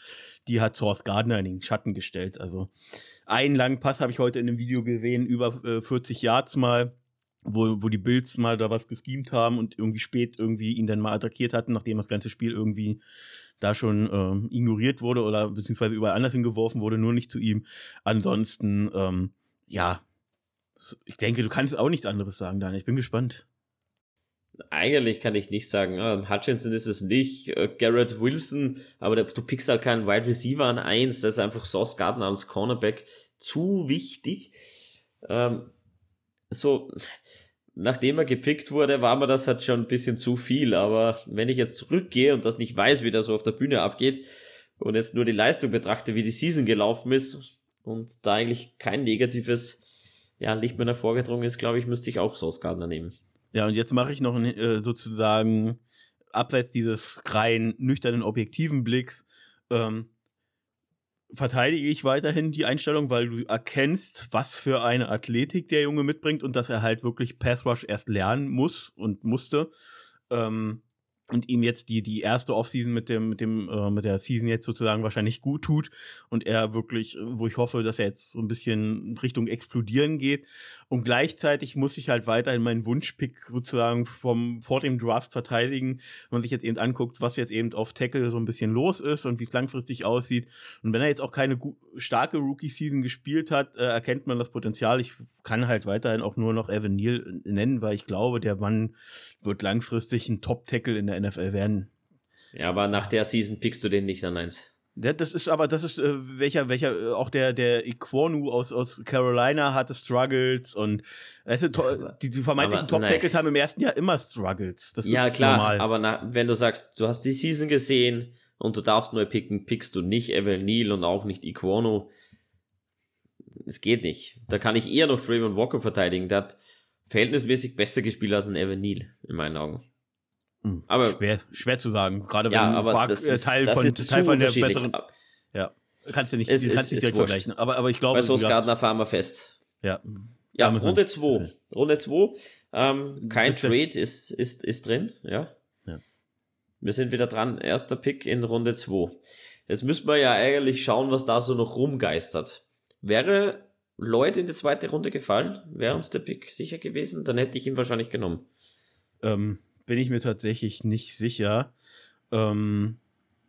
Die hat Source Gardner in den Schatten gestellt. Also einen langen Pass habe ich heute in einem Video gesehen, über äh, 40 Yards mal wo, wo die Bills mal da was geschemt haben und irgendwie spät irgendwie ihn dann mal attackiert hatten, nachdem das ganze Spiel irgendwie da schon ähm, ignoriert wurde oder beziehungsweise überall anders hingeworfen wurde, nur nicht zu ihm. Ansonsten, ähm, ja, ich denke, du kannst auch nichts anderes sagen, Daniel. Ich bin gespannt. Eigentlich kann ich nicht sagen, äh, Hutchinson ist es nicht, äh, Garrett Wilson, aber der, du pickst halt keinen Wide Receiver an eins, das ist einfach Sauce Gardner als Cornerback zu wichtig. Ähm, so, nachdem er gepickt wurde, war mir das halt schon ein bisschen zu viel. Aber wenn ich jetzt zurückgehe und das nicht weiß, wie das so auf der Bühne abgeht und jetzt nur die Leistung betrachte, wie die Season gelaufen ist und da eigentlich kein negatives ja, Licht mehr hervorgedrungen ist, glaube ich, müsste ich auch Sauce Gardner nehmen. Ja, und jetzt mache ich noch äh, sozusagen abseits dieses rein nüchternen objektiven Blicks ähm, verteidige ich weiterhin die Einstellung, weil du erkennst, was für eine Athletik der Junge mitbringt und dass er halt wirklich Pass Rush erst lernen muss und musste. Ähm, und ihm jetzt die, die erste Offseason mit dem, mit dem, äh, mit der Season jetzt sozusagen wahrscheinlich gut tut und er wirklich, wo ich hoffe, dass er jetzt so ein bisschen Richtung explodieren geht. Und gleichzeitig muss ich halt weiterhin meinen Wunschpick sozusagen vom, vor dem Draft verteidigen, wenn man sich jetzt eben anguckt, was jetzt eben auf Tackle so ein bisschen los ist und wie es langfristig aussieht. Und wenn er jetzt auch keine starke Rookie-Season gespielt hat, äh, erkennt man das Potenzial. Ich kann halt weiterhin auch nur noch Evan Neal nennen, weil ich glaube, der Mann wird langfristig ein Top-Tackle in der NFL werden. Ja, aber nach der Season pickst du den nicht an eins. Das ist aber, das ist, äh, welcher, welcher, äh, auch der, der Iquonu aus, aus Carolina hatte Struggles und weißt du, ja, die, die vermeintlichen Top-Tackles haben im ersten Jahr immer Struggles. Das ja, klar, normal. aber na, wenn du sagst, du hast die Season gesehen und du darfst neu picken, pickst du nicht Evan Neal und auch nicht Iquonu. Es geht nicht. Da kann ich eher noch Draymond Walker verteidigen. Der hat verhältnismäßig besser gespielt als ein Evan Neal, in meinen Augen. Hm, aber schwer, schwer zu sagen, gerade ja, wenn aber Park, das ist, Teil, das von, ist Teil von der besseren. Ja, kannst du nicht, es, kannst nicht direkt vergleichen. Aber, aber ich glaube. Bei Sos Gardner fahren wir fest. Ja. Ja, Runde 2. Runde 2. Ähm, kein Trade ist, ist, ist drin, ja. ja. Wir sind wieder dran. Erster Pick in Runde 2. Jetzt müssen wir ja eigentlich schauen, was da so noch rumgeistert. Wäre Lloyd in die zweite Runde gefallen, wäre uns der Pick sicher gewesen, dann hätte ich ihn wahrscheinlich genommen. Ähm, bin ich mir tatsächlich nicht sicher. Ähm,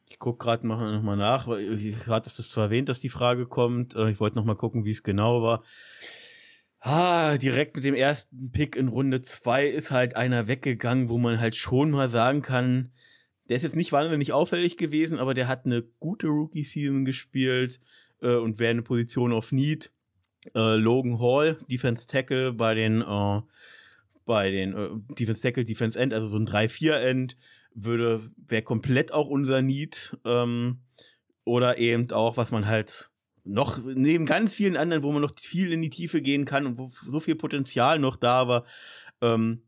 ich gucke gerade mal noch mal nach. Ich hatte es zwar erwähnt, dass die Frage kommt. Äh, ich wollte noch mal gucken, wie es genau war. Ah, direkt mit dem ersten Pick in Runde 2 ist halt einer weggegangen, wo man halt schon mal sagen kann, der ist jetzt nicht wahnsinnig auffällig gewesen, aber der hat eine gute Rookie-Season gespielt äh, und wäre eine Position auf Need. Äh, Logan Hall, Defense Tackle bei den äh, bei den äh, Defense Tackle, Defense End, also so ein 3-4 End, würde, wäre komplett auch unser Need. Ähm, oder eben auch, was man halt noch neben ganz vielen anderen, wo man noch viel in die Tiefe gehen kann und wo so viel Potenzial noch da war, ähm,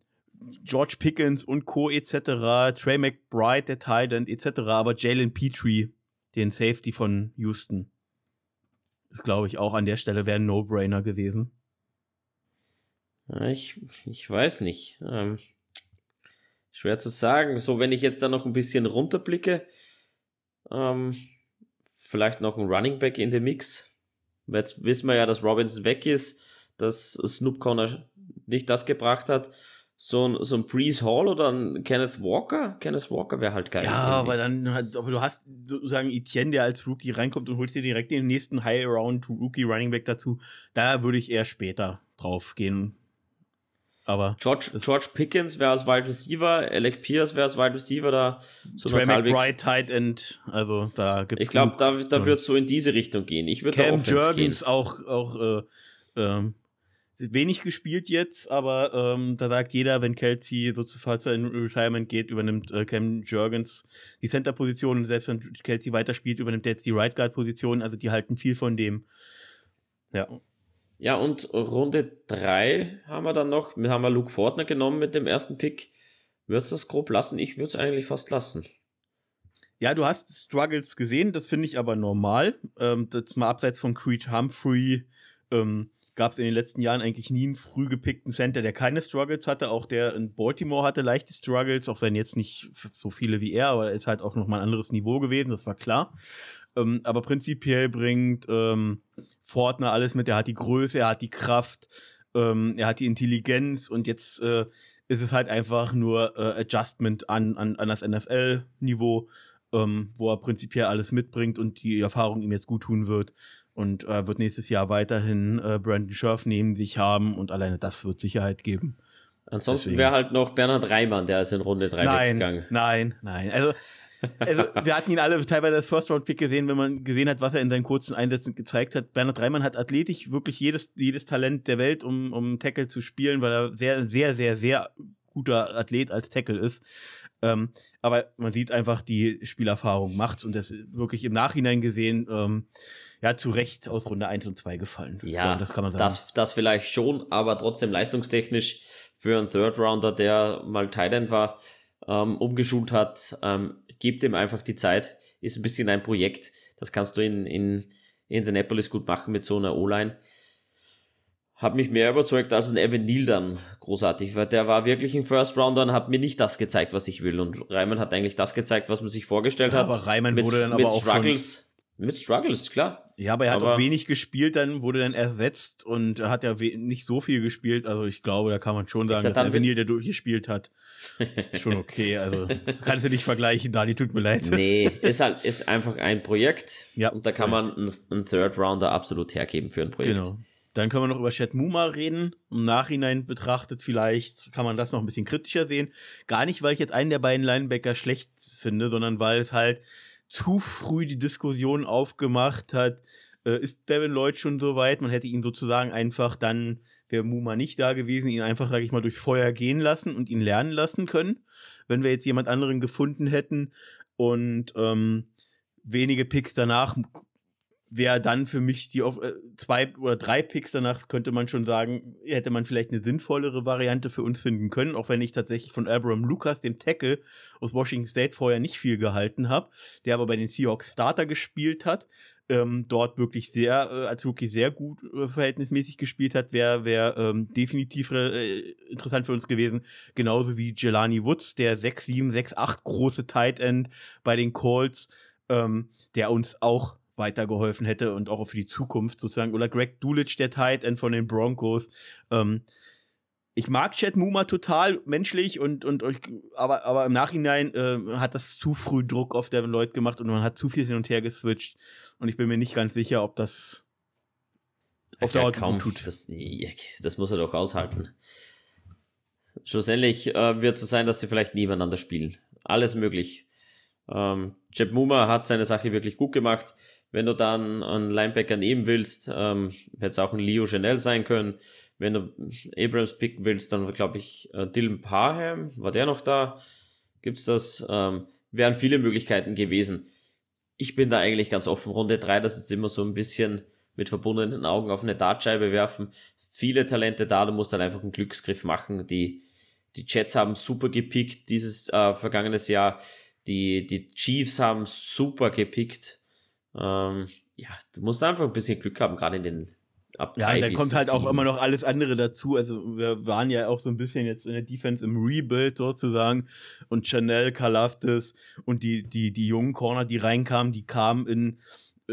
George Pickens und Co. etc., Trey McBride, der Titan etc., aber Jalen Petrie, den Safety von Houston, ist, glaube ich, auch an der Stelle wäre ein No-Brainer gewesen. Ich, ich weiß nicht. Ähm, schwer zu sagen. So, wenn ich jetzt da noch ein bisschen runterblicke, ähm, vielleicht noch ein Running Back in den Mix. Jetzt wissen wir ja, dass Robinson weg ist, dass Snoop Connor nicht das gebracht hat. So ein, so ein Breeze Hall oder ein Kenneth Walker? Kenneth Walker wäre halt geil. Ja, aber dann, aber du hast sozusagen Etienne, der als Rookie reinkommt und holst dir direkt den nächsten High Round Rookie Running Back dazu. Da würde ich eher später drauf gehen. Aber George, George Pickens wäre als Wide Receiver, Alec Pierce wäre als Wide Receiver da. So Trey McBride, Tight End, also da gibt es. Ich glaube, da, da wird es so in diese Richtung gehen. Ich würde Cam Jurgens auch, auch äh, ähm, wenig gespielt jetzt, aber ähm, da sagt jeder, wenn Kelsey so zu falls er in Retirement geht, übernimmt äh, Cam Jurgens die Center-Position und selbst wenn Kelsey weiterspielt, übernimmt er jetzt die Right Guard-Position. Also die halten viel von dem. Ja. Ja, und Runde 3 haben wir dann noch, haben wir Luke Fortner genommen mit dem ersten Pick. Würdest du das grob lassen? Ich würde es eigentlich fast lassen. Ja, du hast Struggles gesehen, das finde ich aber normal. Ähm, das mal abseits von Creed Humphrey ähm, gab es in den letzten Jahren eigentlich nie einen früh gepickten Center, der keine Struggles hatte. Auch der in Baltimore hatte leichte Struggles, auch wenn jetzt nicht so viele wie er, aber er ist halt auch nochmal ein anderes Niveau gewesen, das war klar. Ähm, aber prinzipiell bringt ähm, Fortner alles mit. Er hat die Größe, er hat die Kraft, ähm, er hat die Intelligenz und jetzt äh, ist es halt einfach nur äh, Adjustment an, an, an das NFL-Niveau, ähm, wo er prinzipiell alles mitbringt und die Erfahrung ihm jetzt gut tun wird. Und äh, wird nächstes Jahr weiterhin äh, Brandon Scherf neben sich haben und alleine das wird Sicherheit geben. Ansonsten wäre halt noch Bernhard Reimann, der ist in Runde 3 nein, weggegangen. Nein, nein. Also also wir hatten ihn alle teilweise als First-Round-Pick gesehen, wenn man gesehen hat, was er in seinen kurzen Einsätzen gezeigt hat. Bernhard Reimann hat athletisch wirklich jedes, jedes Talent der Welt, um, um Tackle zu spielen, weil er sehr, sehr, sehr, sehr guter Athlet als Tackle ist. Ähm, aber man sieht einfach, die Spielerfahrung macht's und das wirklich im Nachhinein gesehen, ähm, ja, zu Recht aus Runde 1 und 2 gefallen. Ja, das kann man sagen. Das, das vielleicht schon, aber trotzdem leistungstechnisch für einen Third Rounder, der mal Tight war, ähm, umgeschult hat, ähm, gib ihm einfach die Zeit. Ist ein bisschen ein Projekt. Das kannst du in, in Indianapolis gut machen mit so einer O-Line. Hat mich mehr überzeugt als ein Evan Neal dann großartig, weil der war wirklich ein First Rounder und hat mir nicht das gezeigt, was ich will. Und Reimann hat eigentlich das gezeigt, was man sich vorgestellt ja, hat. Aber Reimann wurde dann aber auch Struggles. Mit Struggles, klar. Ja, aber er hat aber auch wenig gespielt, dann wurde dann ersetzt und hat ja nicht so viel gespielt. Also ich glaube, da kann man schon sagen, dass der der durchgespielt hat, ist schon okay. Also kannst du nicht vergleichen, Dani, tut mir leid. Nee, ist halt ist einfach ein Projekt. Ja, und da kann man einen Third Rounder absolut hergeben für ein Projekt. Genau. Dann können wir noch über Chet Muma reden. Im Nachhinein betrachtet vielleicht kann man das noch ein bisschen kritischer sehen. Gar nicht, weil ich jetzt einen der beiden Linebacker schlecht finde, sondern weil es halt zu früh die Diskussion aufgemacht hat, äh, ist Devin Lloyd schon so weit? Man hätte ihn sozusagen einfach dann, wäre Muma nicht da gewesen, ihn einfach, sage ich mal, durchs Feuer gehen lassen und ihn lernen lassen können. Wenn wir jetzt jemand anderen gefunden hätten und ähm, wenige Picks danach wäre dann für mich die auf äh, zwei oder drei Picks danach könnte man schon sagen, hätte man vielleicht eine sinnvollere Variante für uns finden können, auch wenn ich tatsächlich von Abraham Lucas, dem Tackle aus Washington State, vorher nicht viel gehalten habe, der aber bei den Seahawks Starter gespielt hat, ähm, dort wirklich sehr, äh, als Rookie sehr gut äh, verhältnismäßig gespielt hat, wäre wär, ähm, definitiv äh, interessant für uns gewesen. Genauso wie Jelani Woods, der 6'7, 6'8 große Tight End bei den Colts, ähm, der uns auch weitergeholfen hätte und auch für die Zukunft sozusagen. Oder Greg Dulitsch, der Tight End von den Broncos. Ähm, ich mag Chad Muma total menschlich und, und aber, aber im Nachhinein äh, hat das zu früh Druck auf Devin Lloyd gemacht und man hat zu viel hin und her geswitcht. Und ich bin mir nicht ganz sicher, ob das auf Dauer kaum tut. Das, das muss er doch aushalten. Schlussendlich äh, wird es so sein, dass sie vielleicht nie miteinander spielen. Alles möglich. Ähm, Jeb Muma hat seine Sache wirklich gut gemacht. Wenn du dann einen Linebacker nehmen willst, ähm, hätte es auch ein Leo Chanel sein können. Wenn du Abrams picken willst, dann glaube ich äh, Dylan Parham, war der noch da? Gibt's das? Ähm, wären viele Möglichkeiten gewesen. ich bin da eigentlich ganz offen. Runde 3, das ist immer so ein bisschen mit verbundenen Augen auf eine Dartscheibe werfen. Viele Talente da, du musst dann einfach einen Glücksgriff machen. Die, die Jets haben super gepickt dieses äh, vergangenes Jahr. Die, die Chiefs haben super gepickt. Ähm, ja, du musst einfach ein bisschen Glück haben, gerade in den ab Ja, da kommt halt auch immer noch alles andere dazu. Also wir waren ja auch so ein bisschen jetzt in der Defense im Rebuild sozusagen und Chanel, Kalaftis und die, die, die jungen Corner, die reinkamen, die kamen in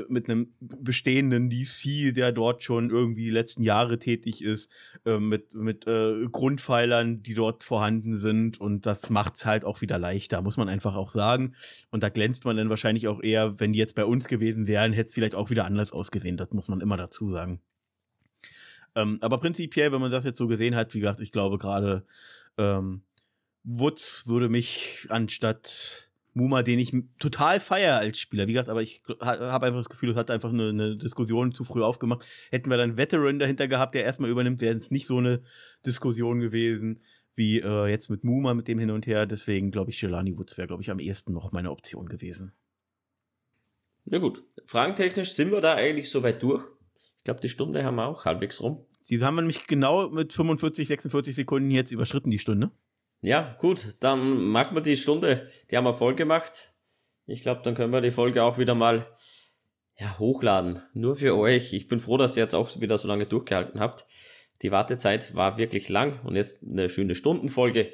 mit einem bestehenden DC, der dort schon irgendwie die letzten Jahre tätig ist, äh, mit, mit äh, Grundpfeilern, die dort vorhanden sind. Und das macht es halt auch wieder leichter, muss man einfach auch sagen. Und da glänzt man dann wahrscheinlich auch eher, wenn die jetzt bei uns gewesen wären, hätte es vielleicht auch wieder anders ausgesehen. Das muss man immer dazu sagen. Ähm, aber prinzipiell, wenn man das jetzt so gesehen hat, wie gesagt, ich glaube gerade ähm, Woods würde mich anstatt Muma, den ich total feiere als Spieler, wie gesagt, aber ich habe einfach das Gefühl, es hat einfach eine, eine, Diskussion zu früh aufgemacht. Hätten wir dann Veteran dahinter gehabt, der erstmal übernimmt, wäre es nicht so eine Diskussion gewesen wie äh, jetzt mit Muma mit dem hin und her. Deswegen glaube ich, Jelani Woods wäre, glaube ich, am ehesten noch meine Option gewesen. Na gut, fragentechnisch sind wir da eigentlich soweit durch. Ich glaube, die Stunde haben wir auch halbwegs rum. Sie haben nämlich genau mit 45, 46 Sekunden jetzt überschritten, die Stunde. Ja, gut, dann machen wir die Stunde. Die haben wir voll gemacht. Ich glaube, dann können wir die Folge auch wieder mal ja, hochladen. Nur für euch. Ich bin froh, dass ihr jetzt auch wieder so lange durchgehalten habt. Die Wartezeit war wirklich lang und jetzt eine schöne Stundenfolge.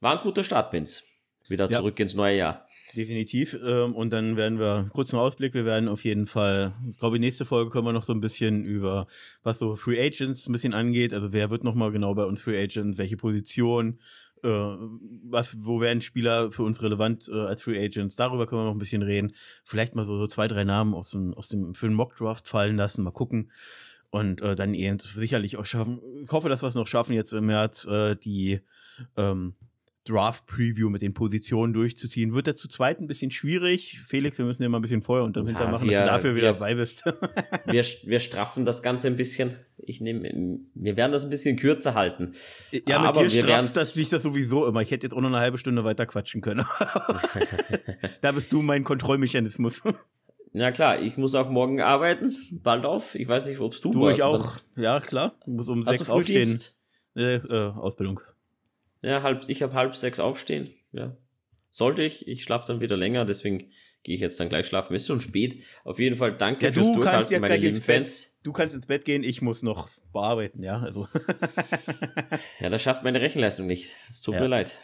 War ein guter Start, Vince. Wieder ja. zurück ins neue Jahr. Definitiv. Ähm, und dann werden wir, kurzen Ausblick, wir werden auf jeden Fall, ich glaube, nächste Folge können wir noch so ein bisschen über, was so Free Agents ein bisschen angeht. Also wer wird nochmal genau bei uns Free Agents, welche Position, äh, was, wo werden Spieler für uns relevant äh, als Free Agents? Darüber können wir noch ein bisschen reden. Vielleicht mal so, so zwei, drei Namen aus dem, aus dem, für den Mock Draft fallen lassen, mal gucken. Und äh, dann eben sicherlich auch schaffen. Ich hoffe, dass wir es noch schaffen, jetzt im März äh, die ähm, Draft-Preview mit den Positionen durchzuziehen. Wird der zu zweit ein bisschen schwierig. Felix, wir müssen ja mal ein bisschen vorher und dann ja, machen, wir, dass du dafür wieder dabei bist. wir, wir straffen das Ganze ein bisschen. Ich nehme, wir werden das ein bisschen kürzer halten. Ja, mit Aber dir strafft das sich das sowieso immer. Ich hätte jetzt auch noch eine halbe Stunde weiter quatschen können. da bist du mein Kontrollmechanismus. Ja klar, ich muss auch morgen arbeiten, bald auf. Ich weiß nicht, ob es du Du, ich auch. Ja, klar. Ich muss um Hast sechs aufstehen. Äh, äh, Ausbildung. Ja, halb, ich habe halb sechs aufstehen. Ja. Sollte ich. Ich schlafe dann wieder länger, deswegen gehe ich jetzt dann gleich schlafen. Ist schon spät. Auf jeden Fall danke ja, fürs Durchhalten, meine lieben Fans. Du kannst ins Bett gehen, ich muss noch bearbeiten, ja. Also. ja, das schafft meine Rechenleistung nicht. Es tut ja. mir leid.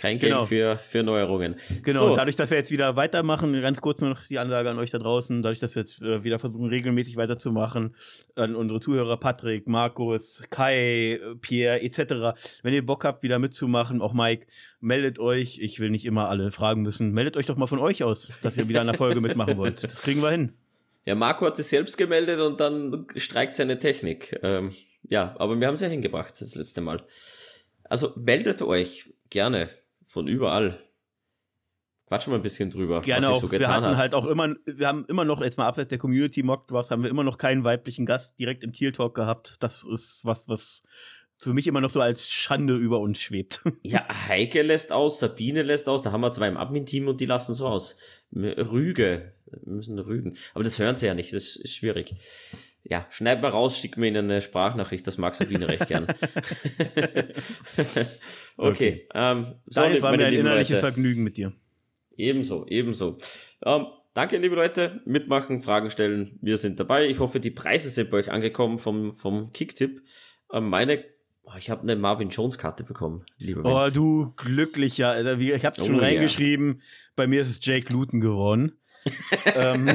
Kein Geld genau. für, für Neuerungen. Genau, so. dadurch, dass wir jetzt wieder weitermachen, ganz kurz noch die Ansage an euch da draußen, dadurch, dass wir jetzt äh, wieder versuchen, regelmäßig weiterzumachen, an unsere Zuhörer Patrick, Markus, Kai, Pierre etc., wenn ihr Bock habt, wieder mitzumachen, auch Mike, meldet euch. Ich will nicht immer alle fragen müssen. Meldet euch doch mal von euch aus, dass ihr wieder an der Folge mitmachen wollt. Das kriegen wir hin. Ja, Marco hat sich selbst gemeldet und dann streikt seine Technik. Ähm, ja, aber wir haben es ja hingebracht das letzte Mal. Also meldet euch gerne von überall. Quatschen wir ein bisschen drüber. Gerne was auch. So wir hatten hat. halt auch immer, wir haben immer noch, jetzt mal abseits der Community Mock Drafts, haben wir immer noch keinen weiblichen Gast direkt im Teal Talk gehabt. Das ist was, was für mich immer noch so als Schande über uns schwebt. Ja, Heike lässt aus, Sabine lässt aus, da haben wir zwei im Admin-Team und die lassen so aus. Rüge, wir müssen rügen. Aber das hören sie ja nicht, das ist schwierig. Ja, schneid mal raus, schick mir in eine Sprachnachricht, das mag Sabine recht gern. okay. okay. Ähm, so, Daniel, war mir ein innerliches Leute. Vergnügen mit dir. Ebenso, ebenso. Ähm, danke, liebe Leute. Mitmachen, Fragen stellen. Wir sind dabei. Ich hoffe, die Preise sind bei euch angekommen vom, vom Kicktipp. Ähm, meine Oh, ich habe eine Marvin Jones Karte bekommen, liebe Oh, Mensch. du glücklicher. Ich habe es schon oh, reingeschrieben. Ja. Bei mir ist es Jake Luton geworden. Ähm,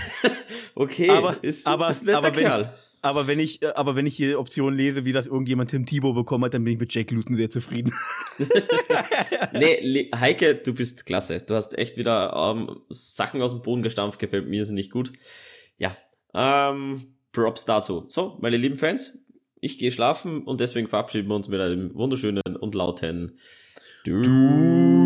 okay, aber, ist, aber, ist netter aber wenn, Kerl. Aber wenn ich, äh, aber wenn ich hier Optionen lese, wie das irgendjemand Tim Thibault bekommen hat, dann bin ich mit Jake Luton sehr zufrieden. nee, Heike, du bist klasse. Du hast echt wieder ähm, Sachen aus dem Boden gestampft, gefällt mir, sind nicht gut. Ja, ähm, Props dazu. So, meine lieben Fans, ich gehe schlafen und deswegen verabschieden wir uns mit einem wunderschönen und lauten Du. du.